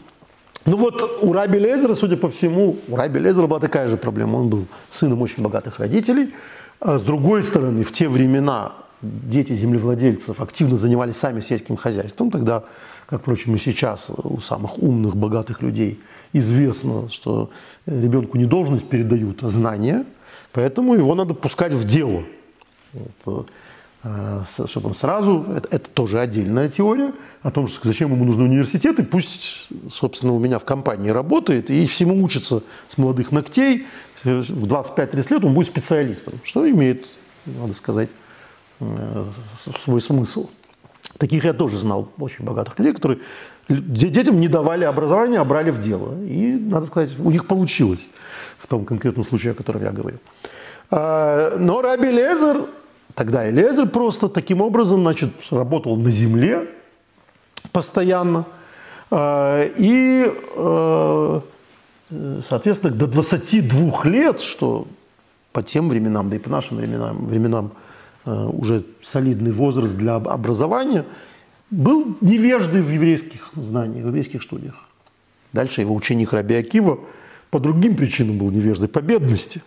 Ну вот у Раби Лезера, судя по всему, у Раби Лезера была такая же проблема. Он был сыном очень богатых родителей. А с другой стороны, в те времена дети землевладельцев активно занимались сами сельским хозяйством, тогда, как, впрочем, и сейчас у самых умных, богатых людей известно, что ребенку не должность передают, а знания, поэтому его надо пускать в дело. Вот, э, чтобы он сразу, это, это тоже отдельная теория, о том, что зачем ему нужны университеты, пусть, собственно, у меня в компании работает и всему учится с молодых ногтей, в 25-30 лет он будет специалистом, что имеет, надо сказать, Э, свой смысл. Таких я тоже знал, очень богатых людей, которые детям не давали образования, а брали в дело. И, надо сказать, у них получилось в том конкретном случае, о котором я говорю. А, но Раби Лезер, тогда и Лезер просто таким образом значит, работал на земле постоянно. А, и, э, соответственно, до 22 лет, что по тем временам, да и по нашим временам, временам Э, уже солидный возраст для образования, был невеждой в еврейских знаниях, в еврейских студиях. Дальше его ученик Раби Акива по другим причинам был невеждой, по бедности.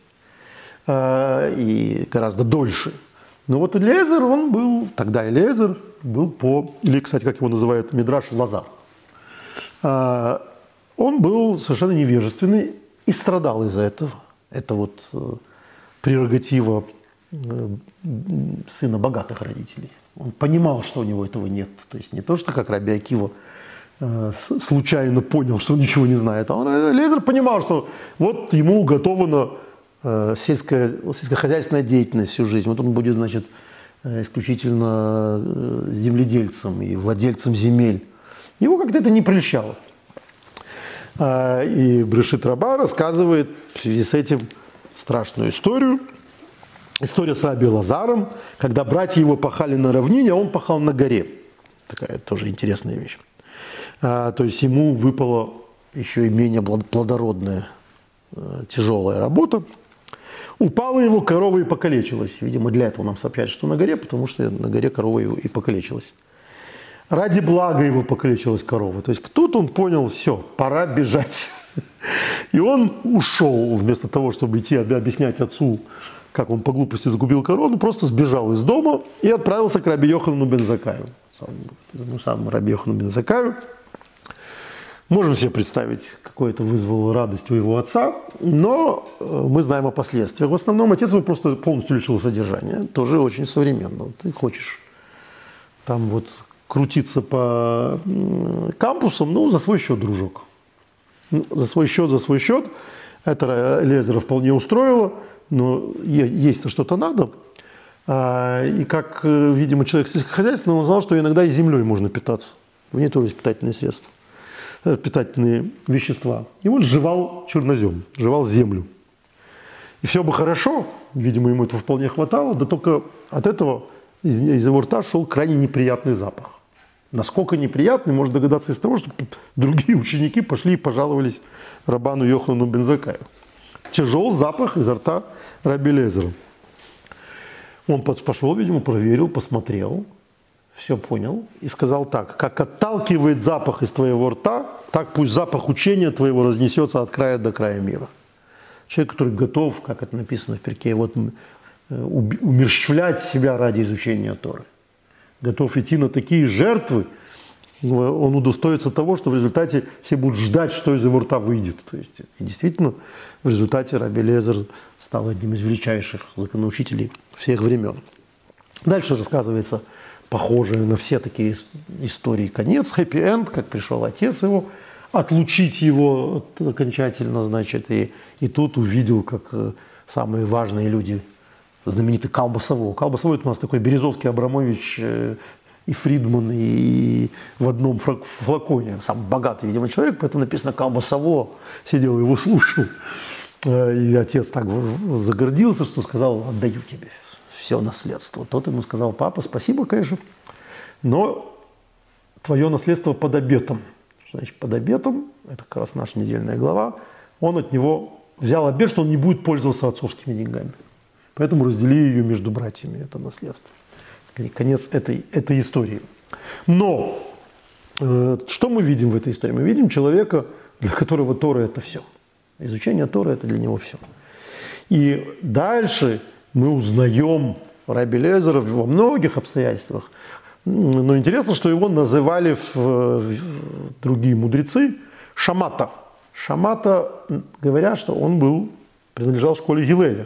Э, и гораздо дольше. Но вот Элезер, он был, тогда Элезер был по, или, кстати, как его называют, Мидраш Лазар. Э, он был совершенно невежественный и страдал из-за этого. Это вот прерогатива Э, сына богатых родителей. Он понимал, что у него этого нет. То есть не то, что как Раби Акива э, случайно понял, что он ничего не знает, а он, э, Лезер понимал, что вот ему уготована сельская, сельскохозяйственная деятельность всю жизнь. Вот он будет, значит, исключительно земледельцем и владельцем земель. Его как-то это не прельщало. И Брешит Раба рассказывает в связи с этим страшную историю – история с Раби Лазаром, когда братья его пахали на равнине, а он пахал на горе. Такая тоже интересная вещь. А, то есть ему выпала еще и менее плодородная, э, тяжелая работа. Упала его корова и покалечилась. Видимо, для этого нам сообщают, что на горе, потому что на горе корова его и покалечилась. Ради блага его покалечилась корова. То есть тут он понял, все, пора бежать. *laughs* И он ушел, вместо того, чтобы идти объяснять отцу, как он по глупости загубил корону, просто сбежал из дома и отправился к Раби Йохану Бензакаю. Ну, сам Раби Йохану Бензакаю. Можем себе представить, какое это вызвало радость у его отца, но э, мы знаем о последствиях. В основном отец его просто полностью лишил содержания. Тоже очень современно. Ты хочешь там вот крутиться по кампусам, ну, за свой счет, дружок. Ну, за свой счет, за свой счет. Это Лезера вполне устроило, но есть-то что-то надо. А, и как, э, видимо, человек сельскохозяйственный, он знал, что иногда и землей можно питаться. В ней тоже есть питательные средства. Э, питательные вещества. И он жевал чернозем, жевал землю. И все бы хорошо, видимо, ему этого вполне хватало, да только от этого из, из его рта шел крайне неприятный запах. Насколько неприятный, можно догадаться из того, что другие ученики пошли и пожаловались Рабану Йохану Бензакаю. Тяжел запах изо рта Раби Лезера. Он пошел, видимо, проверил, посмотрел, все понял и сказал так, как отталкивает запах из твоего рта, так пусть запах учения твоего разнесется от края до края мира. Человек, который готов, как это написано в перке, вот э, умерщвлять себя ради изучения Торы. Готов идти на такие жертвы, он удостоится того, что в результате все будут ждать, что из его рта выйдет. То есть, и действительно, в результате Раби Лезер стал одним из величайших законоучителей всех времен. Дальше рассказывается похожие на все такие истории конец, хэппи-энд, как пришел отец его, отлучить его окончательно, значит, и, и тут увидел, как э, самые важные люди, знаменитый Калбасово. Калбасово это у нас такой Березовский, Абрамович э, и Фридман, и в одном флаконе. Сам богатый, видимо, человек, поэтому написано Калбасово, сидел его слушал. Э, и отец так загордился, что сказал, отдаю тебе все наследство. Тот ему сказал, папа, спасибо, конечно, но твое наследство под обетом. Значит, под обетом, это как раз наша недельная глава, он от него взял обет, что он не будет пользоваться отцовскими деньгами. Поэтому раздели ее между братьями, это наследство. Конец этой, этой истории. Но э, что мы видим в этой истории? Мы видим человека, для которого Тора – это все. Изучение Тора – это для него все. И дальше мы узнаем Раби Лезера во многих обстоятельствах. Но интересно, что его называли в, в другие мудрецы Шамата. Шамата, говорят, что он был, принадлежал школе Гилеля.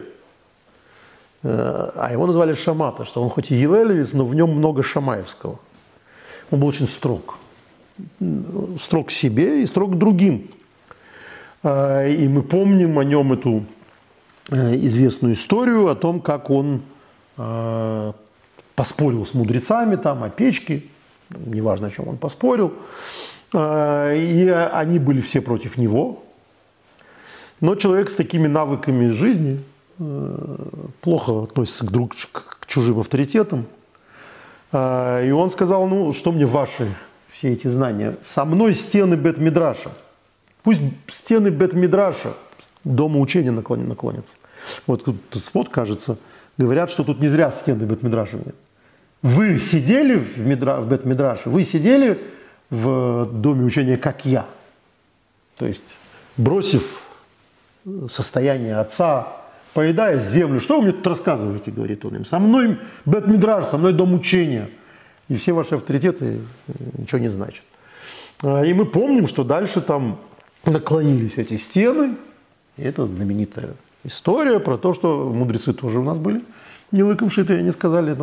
Э, а его назвали Шамата, что он хоть и Гилелевец, но в нем много шамаевского. Он был очень строг. Строг к себе и строг к другим. Э, и мы помним о нем эту Э, известную историю о том, как он поспорил с мудрецами там о печке, неважно, о чем он поспорил, и они были все против него. Но человек с такими навыками жизни плохо относится к, друг, к чужим авторитетам. И он сказал, ну, что мне ваши все эти знания? Со мной стены Бет-Мидраша. Пусть стены Бет-Мидраша, дома учения наклонятся. Вот тут спот, кажется, говорят, что тут не зря стены Бет-Мидраша нет. Вы сидели в, Мидра, в Бет-Мидраше, вы сидели в доме учения, как я. То есть, бросив состояние отца, поедая землю, что вы мне тут рассказываете, говорит он им. Со мной Бет-Мидраш, со мной дом учения. И все ваши авторитеты ничего не значат. А, и мы помним, что дальше там наклонились эти стены, и это знаменитая история про то, что мудрецы тоже у нас были не лыком они сказали,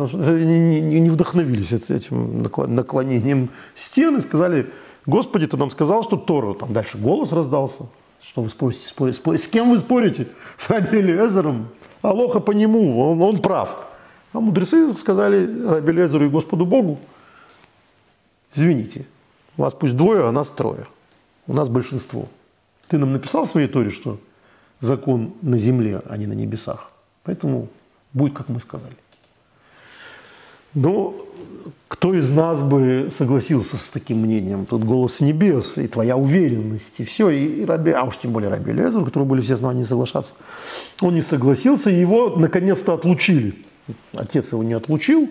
не, не, не вдохновились этим наклонением стены, сказали, Господи, ты нам сказал, что Тора, там дальше голос раздался, что вы спорите, спорите, спорите. с кем вы спорите? С Раби Элиэзером? Алоха по нему, он, он прав. А мудрецы сказали Раби Элиэзеру и Господу Богу, извините, вас пусть двое, а нас трое. У нас большинство. Ты нам написал в своей Торе, что закон на земле, а не на небесах. Поэтому будет, как мы сказали. Но кто из нас бы согласился с таким мнением? Тут голос небес, и твоя уверенность, и все. И, и Раби, а уж тем более Раби Лезер, у которого были все основания соглашаться. Он не согласился, его наконец-то отлучили. Отец его не отлучил,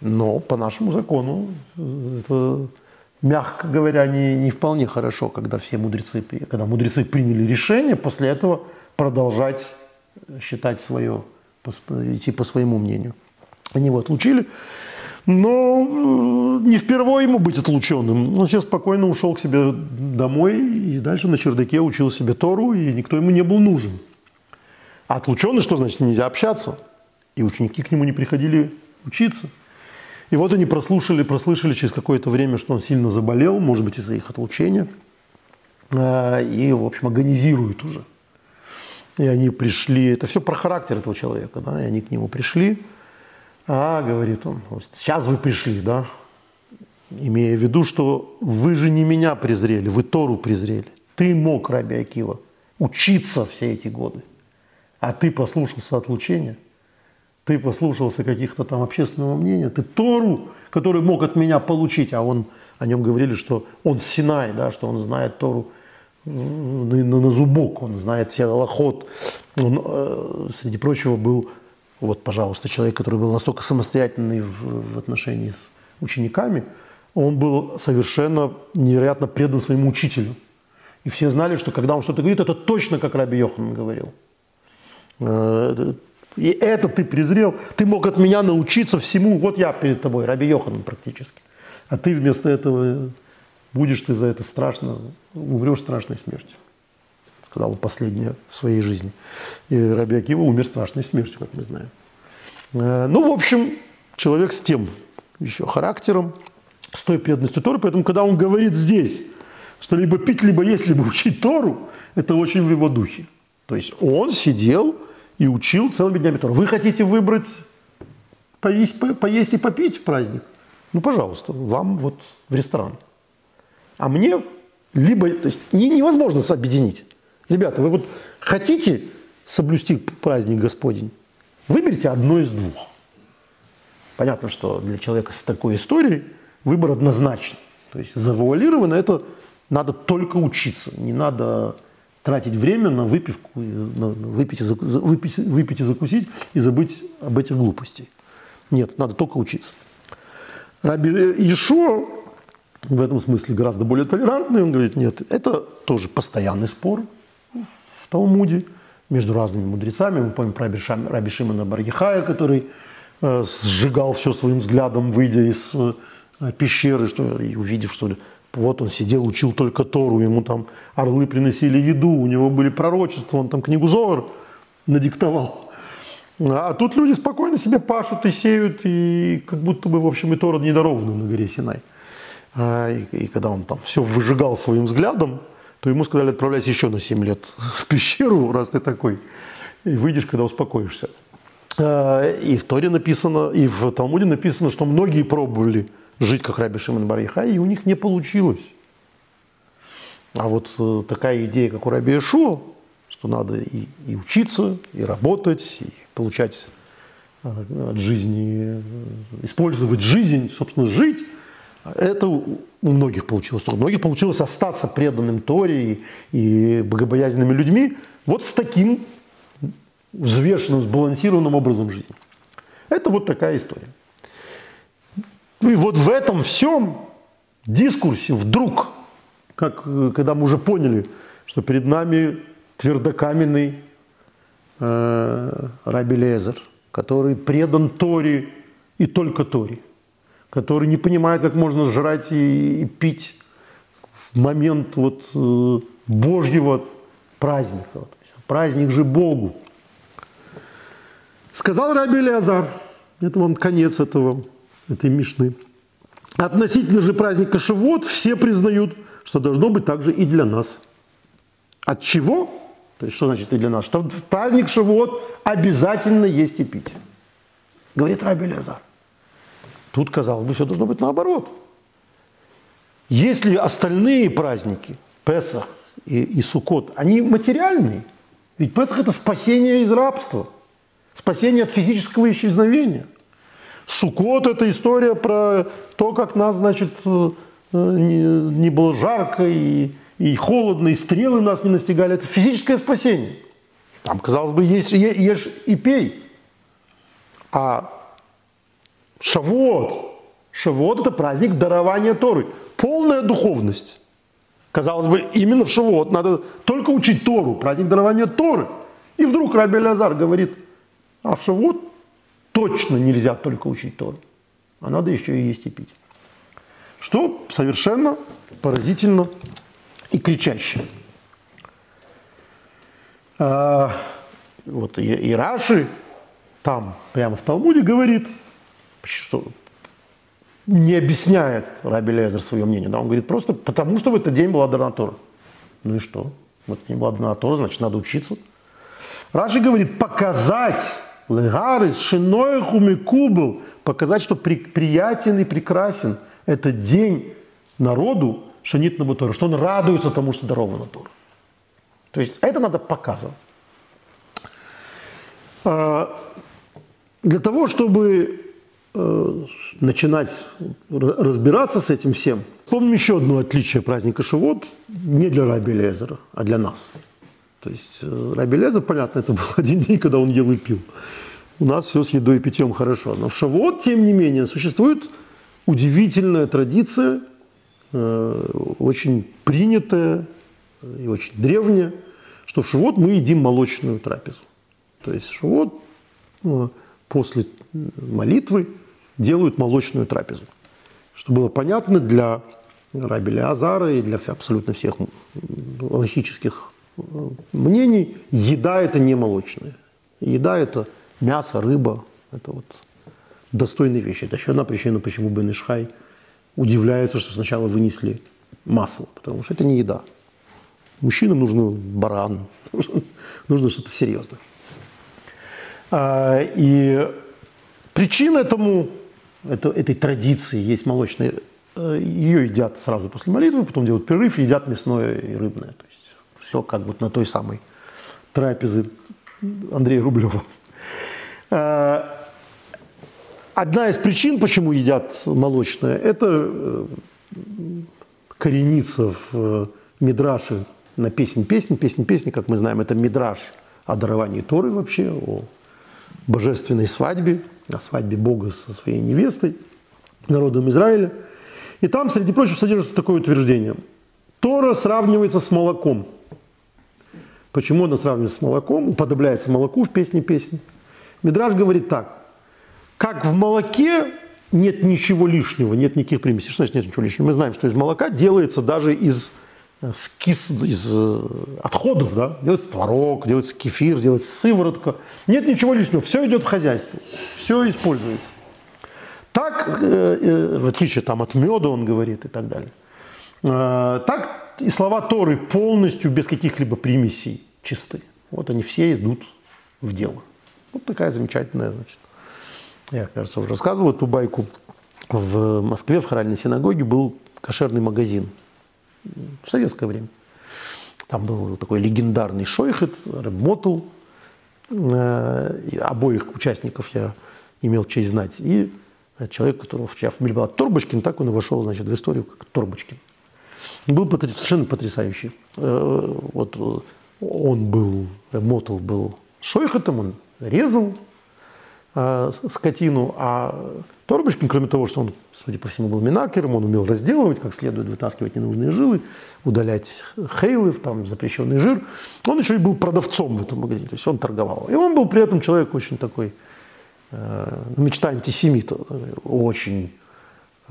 но по нашему закону это, мягко говоря, не, не вполне хорошо, когда все мудрецы, когда мудрецы приняли решение, после этого продолжать считать свое, идти по своему мнению. Они его отлучили. Но не впервые ему быть отлученным. Он сейчас спокойно ушел к себе домой и дальше на чердаке учил себе Тору, и никто ему не был нужен. А отлученный, что значит, нельзя общаться. И ученики к нему не приходили учиться. И вот они прослушали, прослышали через какое-то время, что он сильно заболел, может быть, из-за их отлучения. А, и, в общем, агонизирует уже. И они пришли, это все про характер этого человека, да, и они к нему пришли. А, говорит он, сейчас вы пришли, да, имея в виду, что вы же не меня презрели, вы Тору презрели. Ты мог, Раби Акива, учиться все эти годы, а ты послушался отлучения, ты послушался каких-то там общественного мнения, ты Тору, который мог от меня получить, а он, о нем говорили, что он Синай, да, что он знает Тору на, на, на зубок, он знает все лохот. Он, э, среди прочего, был, вот, пожалуйста, человек, который был настолько самостоятельный в, в отношении с учениками, он был совершенно невероятно предан своему учителю. И все знали, что когда он что-то говорит, это точно как Раби Йохан говорил. Э, и это ты презрел. Ты мог от меня научиться всему. Вот я перед тобой, Раби Йохан практически. А ты вместо этого будешь ты за это страшно, умрешь страшной смертью. Сказал он последнее в своей жизни. И Раби Акива умер страшной смертью, как мы знаем. Э, ну, в общем, человек с тем еще характером, с той преданностью Торы. Поэтому, когда он говорит здесь, что либо пить, либо есть, либо учить Тору, это очень в его духе. То есть он сидел и учил целыми днями Тору. Вы хотите выбрать поесть, поесть и попить в праздник? Ну, пожалуйста, вам вот в ресторан. А мне либо, то есть не, невозможно объединить. Ребята, вы вот хотите соблюсти праздник Господень, выберите одно из двух. Понятно, что для человека с такой историей выбор однозначен. То есть завуалированно это надо только учиться, не надо тратить время на выпивку, на выпить, и выпить, выпить и закусить и забыть об этих глупостях. Нет, надо только учиться. Раби Ишуа в этом смысле гораздо более толерантный. Он говорит, нет, это тоже постоянный спор Талмуде между разными мудрецами. Мы помним про Раби Шимона Барьяхая, который э, сжигал все своим взглядом, выйдя из э, пещеры, что, и увидев, что вот он сидел, учил только Тору, ему там орлы приносили еду, у него были пророчества, он там книгу Зор надиктовал. А тут люди спокойно себе пашут и сеют, и как будто бы, в общем, и Тора не дарована на горе Синай. А, и, и когда он там все выжигал своим взглядом, то ему сказали, отправляйся еще на 7 лет *laughs* в пещеру, раз ты такой, и выйдешь, когда успокоишься. А, и в Торе написано, и в Талмуде написано, что многие пробовали жить как Раби Шимон Бариха, и у них не получилось. А вот э, такая идея, как у Раби Ишуа, что надо и, и учиться, и работать, и получать э, от жизни, э, использовать жизнь, собственно, жить – это у многих получилось. У многих получилось остаться преданным Торе и, богобоязненными людьми вот с таким взвешенным, сбалансированным образом жизни. Это вот такая история. И вот в этом всем дискурсе вдруг, как, когда мы уже поняли, что перед нами твердокаменный э, Раби Лезер, который предан Торе и только Торе – который не понимает, как можно жрать и, и пить в момент вот, э, Божьего праздника. Праздник же Богу. Сказал Раби Леазар, это вам конец этого, этой мишны. Относительно же праздника Шивот все признают, что должно быть также и для нас. От чего? То есть что значит и для нас? Что в праздник Шивот обязательно есть и пить. Говорит Раби Леазар. Тут, казалось бы, все должно быть наоборот. Если остальные праздники, Песах и, и Суккот, они материальные, ведь Песах – это спасение из рабства, спасение от физического исчезновения. Суккот – это история про то, как нас, значит, э, не, не было жарко и, и холодно, и стрелы нас не настигали. Это физическое спасение. Там, казалось бы, есть ешь и пей. А Шавуот. Шавуот – это праздник дарования Торы. Полная духовность. Казалось бы, именно в Шавуот надо только учить Тору, праздник дарования Торы. И вдруг Раби Лазар говорит, а в Шавуот точно нельзя только учить Тору. а надо еще и есть и пить. Что совершенно поразительно и кричаще. А, вот и, и Раши там прямо в Талмуде говорит, что не объясняет Раби Лезер свое мнение. Да? Он говорит просто потому, что в этот день была Дарнатора. Ну и что? Вот не была Дарнатора, значит, надо учиться. Раши говорит, показать Легарис, Шиноеху Микубл, показать, что при, приятен и прекрасен этот день народу Шанит на Тору, что он радуется тому, что даровано Тору. То есть это надо показывать. А, для того, чтобы начинать разбираться с этим всем, помним еще одно отличие праздника Шивот не для Раби Лезера, а для нас. То есть э, Раби Лезер, понятно, это был *laughs* один день, когда он ел и пил. У нас все с едой и питьем хорошо. Но в Шавот, тем не менее, существует удивительная традиция, э, очень принятая и очень древняя, что в Шавот мы едим молочную трапезу. То есть Шавот э, после молитвы делают молочную трапезу. Что было понятно для Рабеля Азара и для абсолютно всех логических э, мнений, еда – это не молочная. Еда – это мясо, рыба – это вот достойные вещи. Это еще одна причина, почему Бен Ишхай удивляется, что сначала вынесли масло, потому что это не еда. Мужчинам нужно баран, *laughs* нужно что-то серьезное. А, и причина этому, это, этой традиции есть молочная. Э, Ее едят сразу после молитвы, потом делают перерыв едят мясное и рыбное. То есть все как вот на той самой трапезе Андрея Рублева. А, одна из причин, почему едят молочное, это э, коренится в э, Мидраше на песнь песни. Песнь песни, как мы знаем, это Мидраш о даровании Торы вообще, о божественной свадьбе, о свадьбе Бога со своей невестой, народом Израиля. И там, среди прочего, содержится такое утверждение. Тора сравнивается с молоком. Почему она сравнивается с молоком? Уподобляется молоку в песне песни. Мидраж говорит так. Как в молоке нет ничего лишнего, нет никаких примесей. Что значит нет ничего лишнего? Мы знаем, что из молока делается даже из скис, из э, отходов, да, делается творог, делается кефир, делается сыворотка. Нет ничего лишнего, все идет в хозяйство, все используется. Так, э, э, в отличие там, от меда, он говорит и так далее. Так и слова Торы полностью без каких-либо примесей чисты. Вот они все идут в дело. Вот такая замечательная, значит. Я, кажется, уже рассказывал эту байку. В Москве, в хоральной синагоге был кошерный магазин – в советское время. Там был такой легендарный Шойхет, Мотл. Э, обоих участников я имел честь знать. И человек, которого чья фамилия была Торбочкин, так он и вошел значит, в историю как Торбочкин. Был совершенно потрясающий. Э, вот он был, Мотл был Шойхетом, он резал э, скотину, а Торбочкин, кроме того, что он, судя по всему, был минакером, он умел разделывать как следует, вытаскивать ненужные жилы, удалять хейлы, там запрещенный жир, он еще и был продавцом в этом магазине, то есть он торговал. И он был при этом человек очень такой, э, мечта антисемита, очень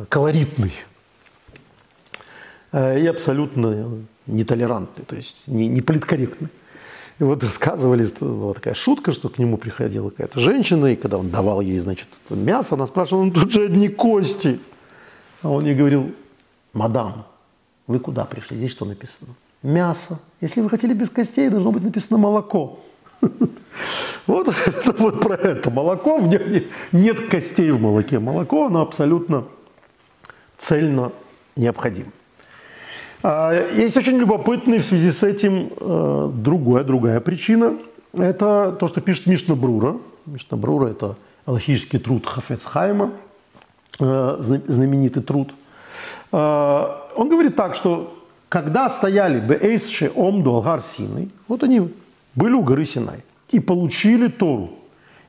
колоритный э, и абсолютно нетолерантный, то есть не, не политкорректный. И вот рассказывали, была такая шутка, что к нему приходила какая-то женщина, и когда он давал ей, значит, мясо, она спрашивала, ну тут же одни кости. А он ей говорил, мадам, вы куда пришли? Здесь что написано? Мясо. Если вы хотели без костей, должно быть написано молоко. *laughs* Вот это вот про это. Молоко, в нем нет костей в молоке. Молоко, оно абсолютно цельно необходимо. А, есть очень любопытный в связи с этим э, другая, другая причина. Это то, что пишет Мишна Брура. Мишна Брура – это аллахический труд Хафецхайма, э, знаменитый труд. Э, он говорит так, что когда стояли Беэйсше Омду Алгар Синой, вот они были у горы Синай и получили Тору,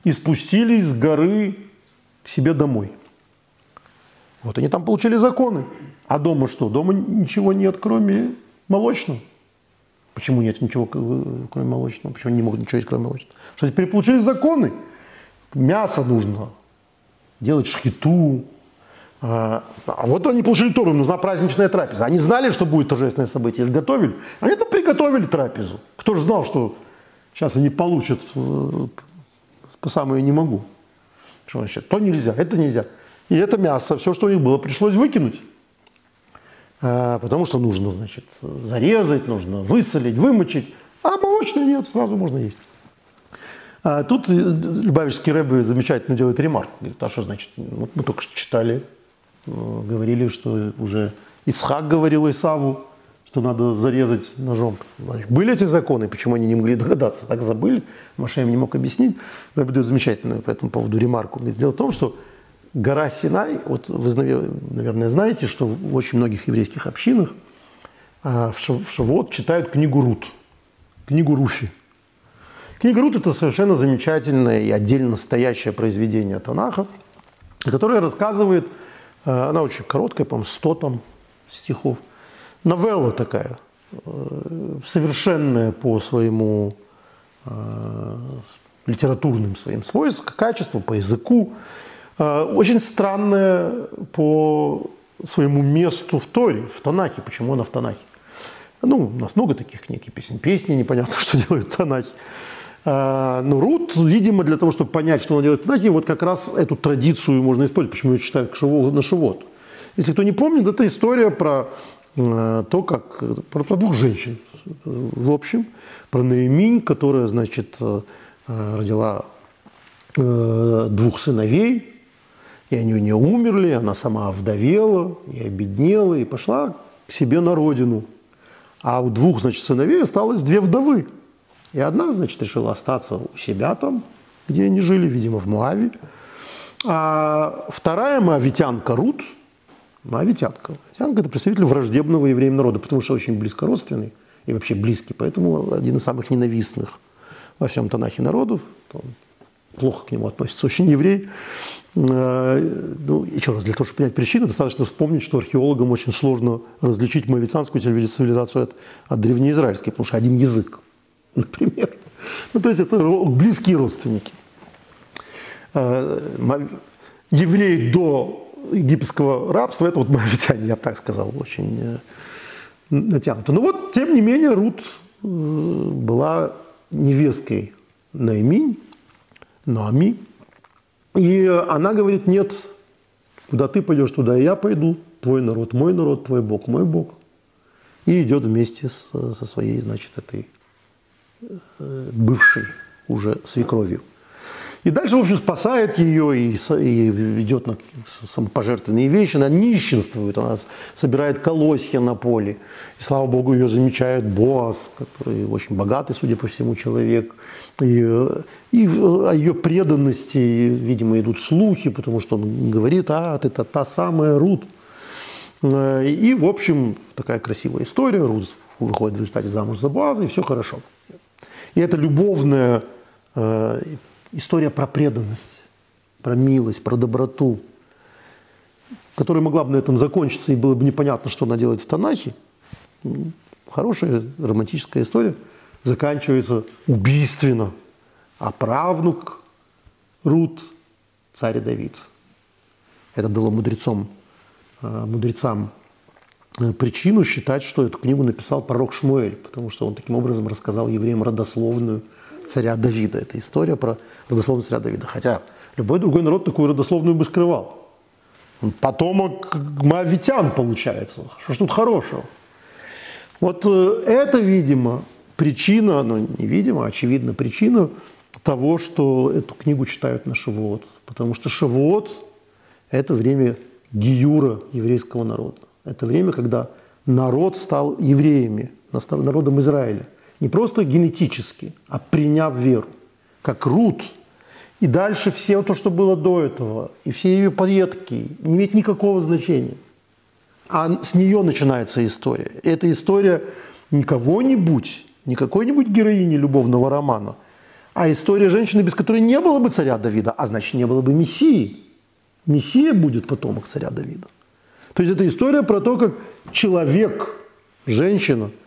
и спустились с горы к себе домой. Вот они там получили законы. А дома что? Дома ничего нет, кроме молочного. Почему нет ничего, кроме молочного? Почему не могут ничего есть, кроме молочного? Что теперь получили законы. Мясо нужно делать шхиту, А, а вот они получили Тору, нужна праздничная трапеза. Они знали, что будет торжественное событие, готовили. Они там приготовили трапезу. Кто же знал, что сейчас они получат э, по самое не могу. Что значит? То нельзя, это нельзя. И это мясо, все, что у них было, пришлось выкинуть. А, потому что нужно, значит, зарезать, нужно высолить, вымочить. А молочное нет, сразу можно есть. А тут э, Любавичский рэбы замечательно делает ремарк. Говорит, а что значит? Вот мы только что читали, э, говорили, что уже Исхак говорил Исаву, что надо зарезать ножом. Были эти законы, почему они не могли догадаться? Так забыли, Маша им не мог объяснить. Рэбе дает замечательную по этому поводу ремарку. Дело в том, что гора Синай, вот вы, наверное, знаете, что в очень многих еврейских общинах а, в Шавот читают книгу Рут, книгу Руфи. Книга Рут – это совершенно замечательное и отдельно стоящее произведение Танаха, которое рассказывает, а, она очень короткая, по-моему, 100 там стихов, новелла такая, э, совершенная по своему а, литературным своим свойствам, качеству, по языку, очень странная по своему месту в Торе, в Танахе. Почему она в Танахе? Ну, у нас много таких книг и песен. Песни непонятно, *laughs* что делают в Танахе. А, но Рут, видимо, для того, чтобы понять, что она делает в Танахе, вот как раз эту традицию можно использовать. Почему ее читают на Шивот? Если кто не помнит, это история про а, то, как про, про двух женщин, в общем, про Наиминь, которая, значит, родила двух сыновей, и они у нее умерли, она сама овдовела и обеднела, и пошла к себе на родину. А у двух, значит, сыновей осталось две вдовы. И одна, значит, решила остаться у себя там, где они жили, видимо, в Моаве. А вторая моавитянка Рут, моавитянка. Моавитянка – это представитель враждебного евреям народа, потому что очень близко родственный и вообще близкий, поэтому один из самых ненавистных во всем Танахе народов. Плохо к нему относится очень еврей. Э, ну, еще раз, для того, чтобы понять причины, достаточно вспомнить, что археологам очень сложно различить моавитянскую цивилизацию от, от древнеизраильской, потому что один язык, *laughs* например. Ну, то есть это близкие родственники. Э, евреи до египетского рабства – это вот моавитяне, я так сказал, очень э, натянуто. Но вот, тем не менее, Рут была невесткой Наиминь, Наами, и она говорит, нет, куда ты пойдешь, туда и я пойду, твой народ, мой народ, твой Бог, мой Бог. И идет вместе с, со своей, значит, этой э, бывшей уже свекровью. И дальше, в общем, спасает ее и, и ведет на самопожертвенные вещи, она нищенствует, она собирает колосья на поле. И, слава богу, ее замечает Боас, который очень богатый, судя по всему, человек. И, и о ее преданности, видимо, идут слухи, потому что он говорит, а, ты -та, та самая Рут. И, в общем, такая красивая история. Рут выходит в результате замуж за Боаза, и все хорошо. И это любовная э, история про преданность, про милость, про доброту, которая могла бы на этом закончиться, и было бы непонятно, что она делает в Танахе. Хорошая романтическая история заканчивается убийственно. А правнук Рут – царь Давид. Это дало мудрецам, э, мудрецам э, причину считать, что эту книгу написал пророк Шмуэль, потому что он таким образом рассказал евреям родословную царя Давида. Это история про родословную царя Давида. Хотя любой другой народ такую родословную бы скрывал. Он потомок моавитян получается. Что ж тут хорошего? Вот э, это, видимо, причина, ну, не видимо, а очевидно причина того, что эту книгу читают на Шавуот. Потому что Шавуот – это время гиюра еврейского народа. Это время, когда народ стал евреями, народом Израиля не просто генетически, а приняв веру, как Рут. И дальше все то, что было до этого, и все ее предки, не имеет никакого значения. А с нее начинается история. Эта история не кого-нибудь, не какой-нибудь героини любовного романа, а история женщины, без которой не было бы царя Давида, а значит, не было бы Мессии. Мессия будет потомок царя Давида. То есть это история про то, как человек, женщина –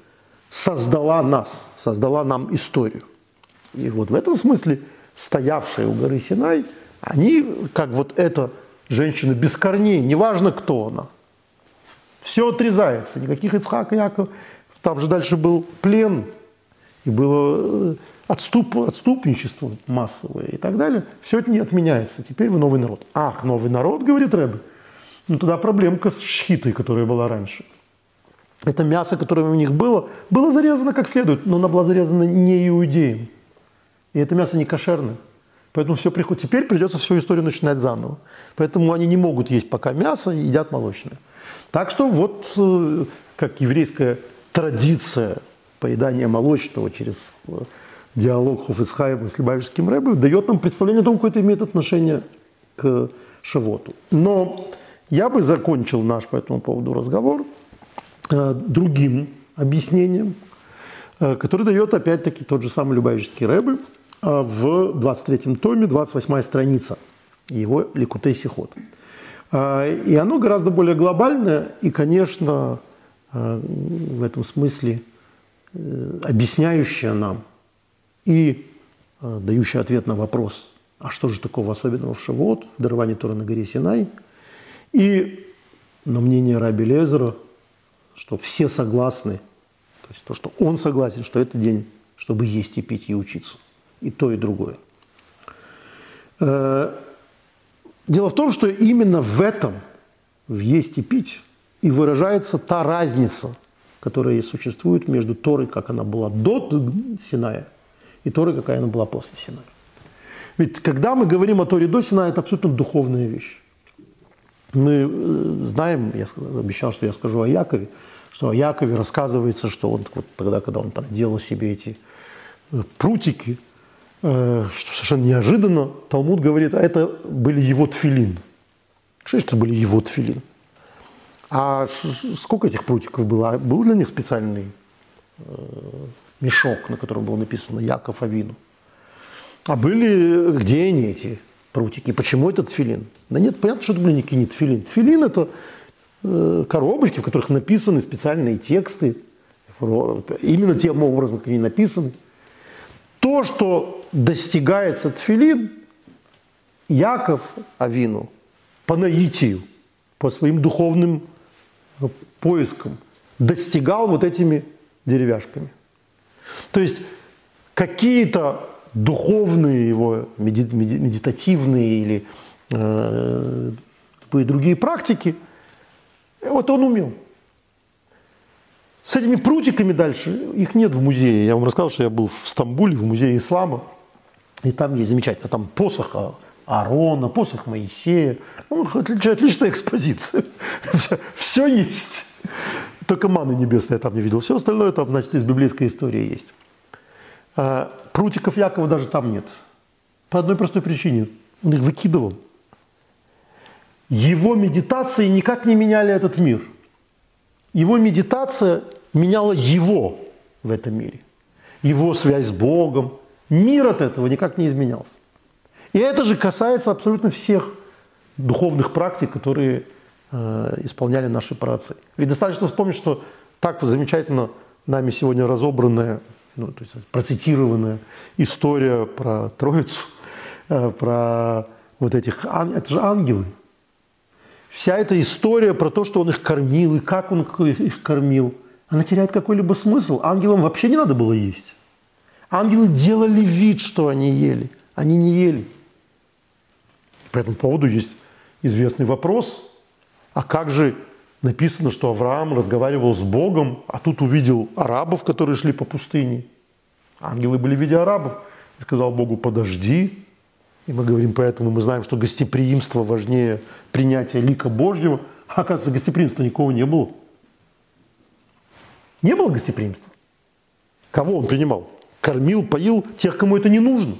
создала нас, создала нам историю. И вот в этом смысле стоявшие у горы Синай, они как вот это женщина без корней, неважно кто она. Все отрезается, никаких Ицхак и Яков. Там же дальше был плен, и было э, отступ, отступничество массовое и так далее. Все это не отменяется. Теперь вы новый народ. Ах, новый народ, говорит Рэбе. Ну, тогда проблемка с шхитой, которая была раньше. Это мясо, которое у них было, было зарезано как следует, но оно было зарезано не иудеем. И это мясо не кошерное. Поэтому все приходит. Теперь придется всю историю начинать заново. Поэтому они не могут есть пока мясо и едят молочное. Так что вот э, как еврейская традиция поедания молочного через э, диалог Хофицхайма с Любавичским Рэбе дает нам представление о том, какое это имеет отношение к Шавоту. Но я бы закончил наш по этому поводу разговор другим объяснением, который дает опять-таки тот же самый Любавичский Рэбе – а, в 23-м томе, 28 страница его Ликутей Сихот. И оно гораздо более глобальное и, конечно, в этом смысле э, объясняющее нам и дающее ответ на вопрос, а что же такого особенного в Шавот, в даровании Тора на горе Синай, и на мнение Раби Лезера, что все согласны, то есть то, что он согласен, что это день, чтобы есть и пить и учиться и то, и другое. Э, дело в том, что именно в этом, в есть и пить, и выражается та разница, которая существует между Торой, как она была до Синая, и Торой, какая она была после Синая. Ведь когда мы говорим о Торе до Синая, это абсолютно духовная вещь. Мы э, знаем, я обещал, что я скажу о Якове, что о Якове рассказывается, что он вот тогда, когда он делал себе эти э, прутики, Э, что совершенно неожиданно, Талмуд говорит, а это были его тфилин. Что это были его тфилин? А сколько этих прутиков было? А был для них специальный мешок, на котором было написано Яков Авину? А были, где они, эти прутики? Почему этот тфилин? Да нет, понятно, что это были никакие не тфилин. Тфилин – это э, коробочки, в которых написаны специальные тексты, именно тем образом, как они написаны. То, что достигается тфилин, Яков Авину по наитию, по своим духовным поискам достигал вот этими деревяшками. То есть какие-то духовные его медитативные или э, другие практики, вот он умел. С этими прутиками дальше, их нет в музее. Я вам рассказал, что я был в Стамбуле, в музее ислама. И там есть замечательно, там посох Аарона, посох Моисея. Ну, отличная экспозиция. *laughs* Все, все есть. Только маны небесная я там не видел. Все остальное там, значит, из библейской истории есть. А, прутиков Якова даже там нет. По одной простой причине. Он их выкидывал. Его медитации никак не меняли этот мир. Его медитация меняла его в этом мире. Его связь с Богом. Мир от этого никак не изменялся. И это же касается абсолютно всех духовных практик, которые э, исполняли наши праотцы. Ведь достаточно вспомнить, что так замечательно нами сегодня разобранная, ну, то есть процитированная история про Троицу, э, про вот этих, это же ангелы. Вся эта история про то, что он их кормил и как он их кормил – она теряет какой-либо смысл. Ангелам вообще не надо было есть. Ангелы делали вид, что они ели. Они не ели. По этому поводу есть известный вопрос. А как же написано, что Авраам разговаривал с Богом, а тут увидел арабов, которые шли по пустыне. Ангелы были в виде арабов. И сказал Богу, подожди. И мы говорим, поэтому мы знаем, что гостеприимство важнее принятия лика Божьего. А оказывается, гостеприимства никого не было. Не было гостеприимства. Кого он принимал? Кормил, поил тех, кому это не нужно.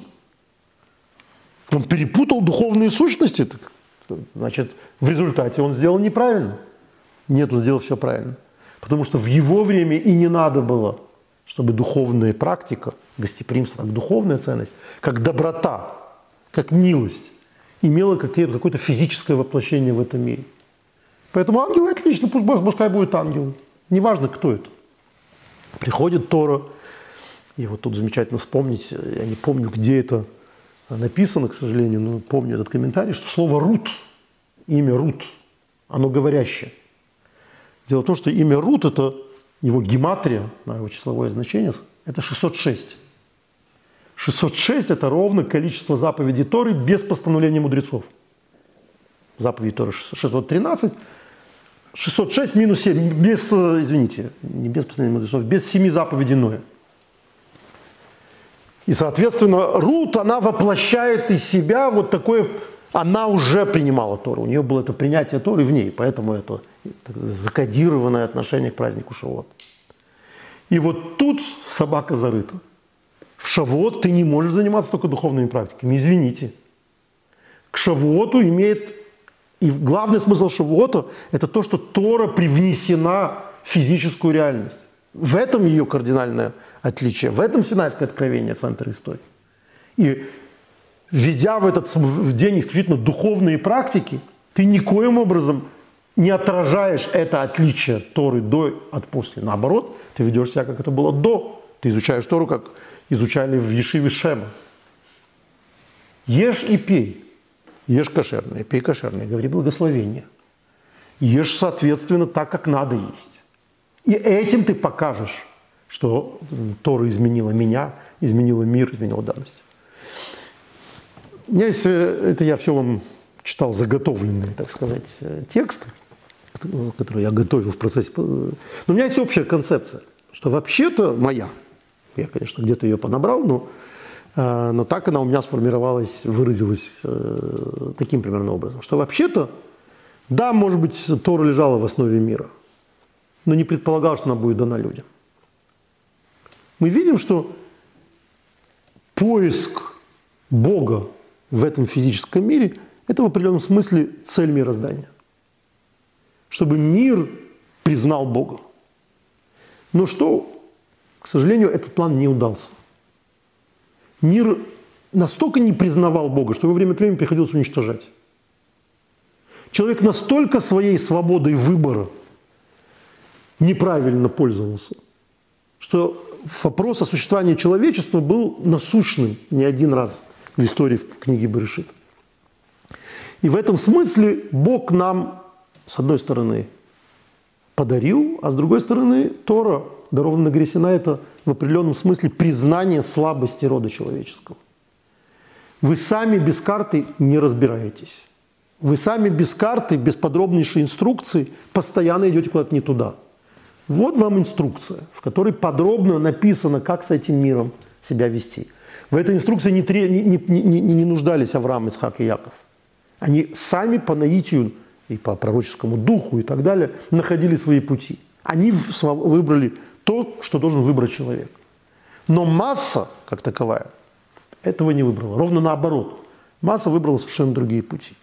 Он перепутал духовные сущности. Значит, в результате он сделал неправильно. Нет, он сделал все правильно. Потому что в его время и не надо было, чтобы духовная практика, гостеприимство как духовная ценность, как доброта, как милость, имела какое-то физическое воплощение в этом мире. Поэтому ангелы отлично, пусть пускай будет ангел. Неважно, кто это. Приходит Тора, и вот тут замечательно вспомнить, я не помню, где это написано, к сожалению, но помню этот комментарий, что слово «рут» имя Рут, оно говорящее. Дело в том, что имя Рут – это его гематрия, его числовое значение, это 606. 606 – это ровно количество заповедей Торы без постановления мудрецов. Заповедь Торы 613, 606 минус 7, без, извините, не без постановления мудрецов, без семи заповедей Ноя. И, соответственно, Рут, она воплощает из себя вот такое, она уже принимала Тору, у нее было это принятие Торы в ней, поэтому это закодированное отношение к празднику Шавуот. И вот тут собака зарыта. В Шавуот ты не можешь заниматься только духовными практиками, извините. К Шавуоту имеет, и главный смысл Шавуота – это то, что Тора привнесена в физическую реальность. В этом ее кардинальное отличие, в этом Синайское откровение центра истории. И введя в этот день исключительно духовные практики, ты никоим образом не отражаешь это отличие Торы до от после. Наоборот, ты ведешь себя, как это было до. Ты изучаешь Тору, как изучали в Ешиве Шема. Ешь и пей. Ешь кошерное, пей кошерное, говори благословение. Ешь, соответственно, так, как надо есть. И этим ты покажешь, что Тора изменила меня, изменила мир, изменила данность. У меня есть, э, это я все вам читал заготовленные, так сказать, э, тексты, которые я готовил в процессе. Но у меня есть общая концепция, что вообще-то моя, я, конечно, где-то ее подобрал, но, э, но так она у меня сформировалась, выразилась таким примерно образом, что вообще-то, да, может быть, Тора лежала в основе мира, но не предполагал, что она будет дана людям. Мы видим, что поиск Бога в этом физическом мире – это в определенном смысле цель мироздания. Чтобы мир признал Бога. Но что, к сожалению, этот план не удался. Мир настолько не признавал Бога, что во время от времени приходилось уничтожать. Человек настолько своей свободой выбора – неправильно пользовался, что вопрос о существовании человечества был насущным не один раз в истории в книге Барышит. И в этом смысле Бог нам, с одной стороны, подарил, а с другой стороны, Тора, дарованная Гресина, это в определенном смысле признание слабости рода человеческого. Вы сами без карты не разбираетесь. Вы сами без карты, без подробнейшей инструкции постоянно идете куда-то не туда – вот вам инструкция, в которой подробно написано, как с этим миром себя вести. В этой инструкции не, не, не, не нуждались Авраам, Исхак и Яков. Они сами по наитию и по пророческому духу и так далее находили свои пути. Они выбрали то, что должен выбрать человек. Но масса, как таковая, этого не выбрала. Ровно наоборот. Масса выбрала совершенно другие пути.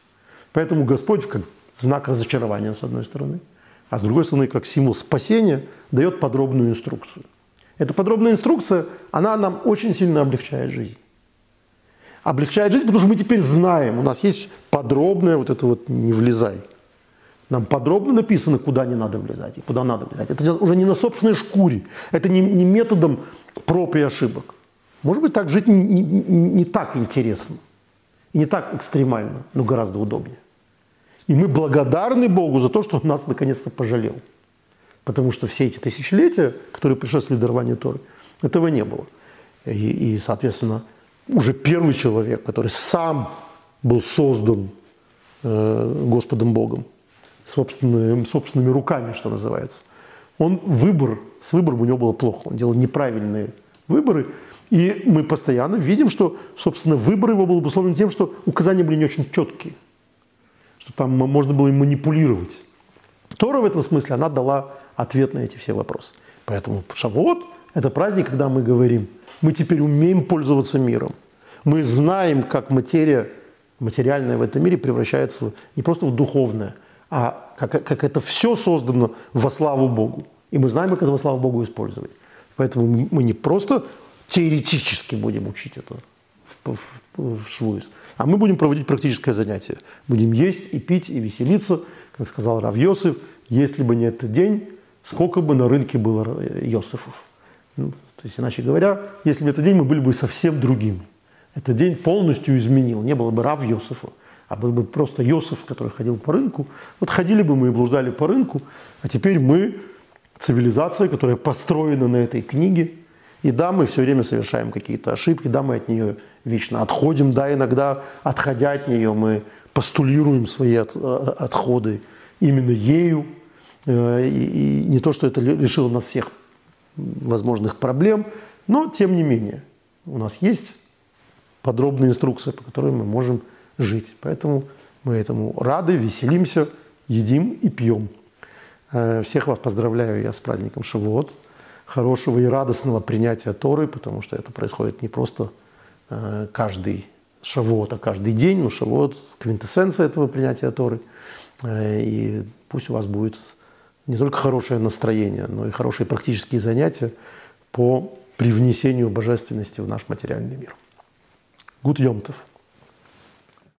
Поэтому Господь, как знак разочарования, с одной стороны – а с другой стороны, как символ спасения, дает подробную инструкцию. Эта подробная инструкция, она нам очень сильно облегчает жизнь. Облегчает жизнь, потому что мы теперь знаем, у нас есть подробное вот это вот «не влезай». Нам подробно написано, куда не надо влезать и куда надо влезать. Это уже не на собственной шкуре, это не, не методом проб и ошибок. Может быть, так жить не, не, не так интересно и не так экстремально, но гораздо удобнее. И мы благодарны Богу за то, что Он нас наконец-то пожалел. Потому что все эти тысячелетия, которые предшествовали дарованию Торы, этого не было. И, и, соответственно, уже первый человек, который сам был создан э, Господом Богом, собственными, собственными руками, что называется, он выбор, с выбором у него было плохо, он делал неправильные выборы, и мы постоянно видим, что, собственно, выбор его был обусловлен тем, что указания были не очень четкие что там можно было им манипулировать. Тора в этом смысле, она дала ответ на эти все вопросы. Поэтому Шавот – это праздник, когда мы говорим, мы теперь умеем пользоваться миром. Мы знаем, как материя, материальная в этом мире превращается не просто в духовное, а как, как это все создано во славу Богу. И мы знаем, как это во славу Богу использовать. Поэтому мы не просто теоретически будем учить это в, в, в Швуис, а мы будем проводить практическое занятие. Будем есть и пить и веселиться, как сказал Рав Йосиф, если бы не этот день, сколько бы на рынке было Йосифов. Ну, то есть, иначе говоря, если бы этот день, мы были бы совсем другими. Этот день полностью изменил. Не было бы Рав Йосифа, а был бы просто Йосиф, который ходил по рынку. Вот ходили бы мы и блуждали по рынку, а теперь мы цивилизация, которая построена на этой книге. И да, мы все время совершаем какие-то ошибки, да, мы от нее вечно отходим, да, иногда, отходя от нее, мы постулируем свои от, э, отходы именно ею. Э, и, не то, что это лишило нас всех возможных проблем, но тем не менее у нас есть подробная инструкция, по которой мы можем жить. Поэтому мы этому рады, веселимся, едим и пьем. Э, всех вас поздравляю я с праздником Шавуот. Хорошего и радостного принятия Торы, потому что это происходит не просто э, каждый Шавуот, а каждый день. Но Шавуот – квинтэссенция этого принятия Торы. Э, и пусть у вас будет не только хорошее настроение, но и хорошие практические занятия по привнесению божественности в наш материальный мир. Гуд Йомтов!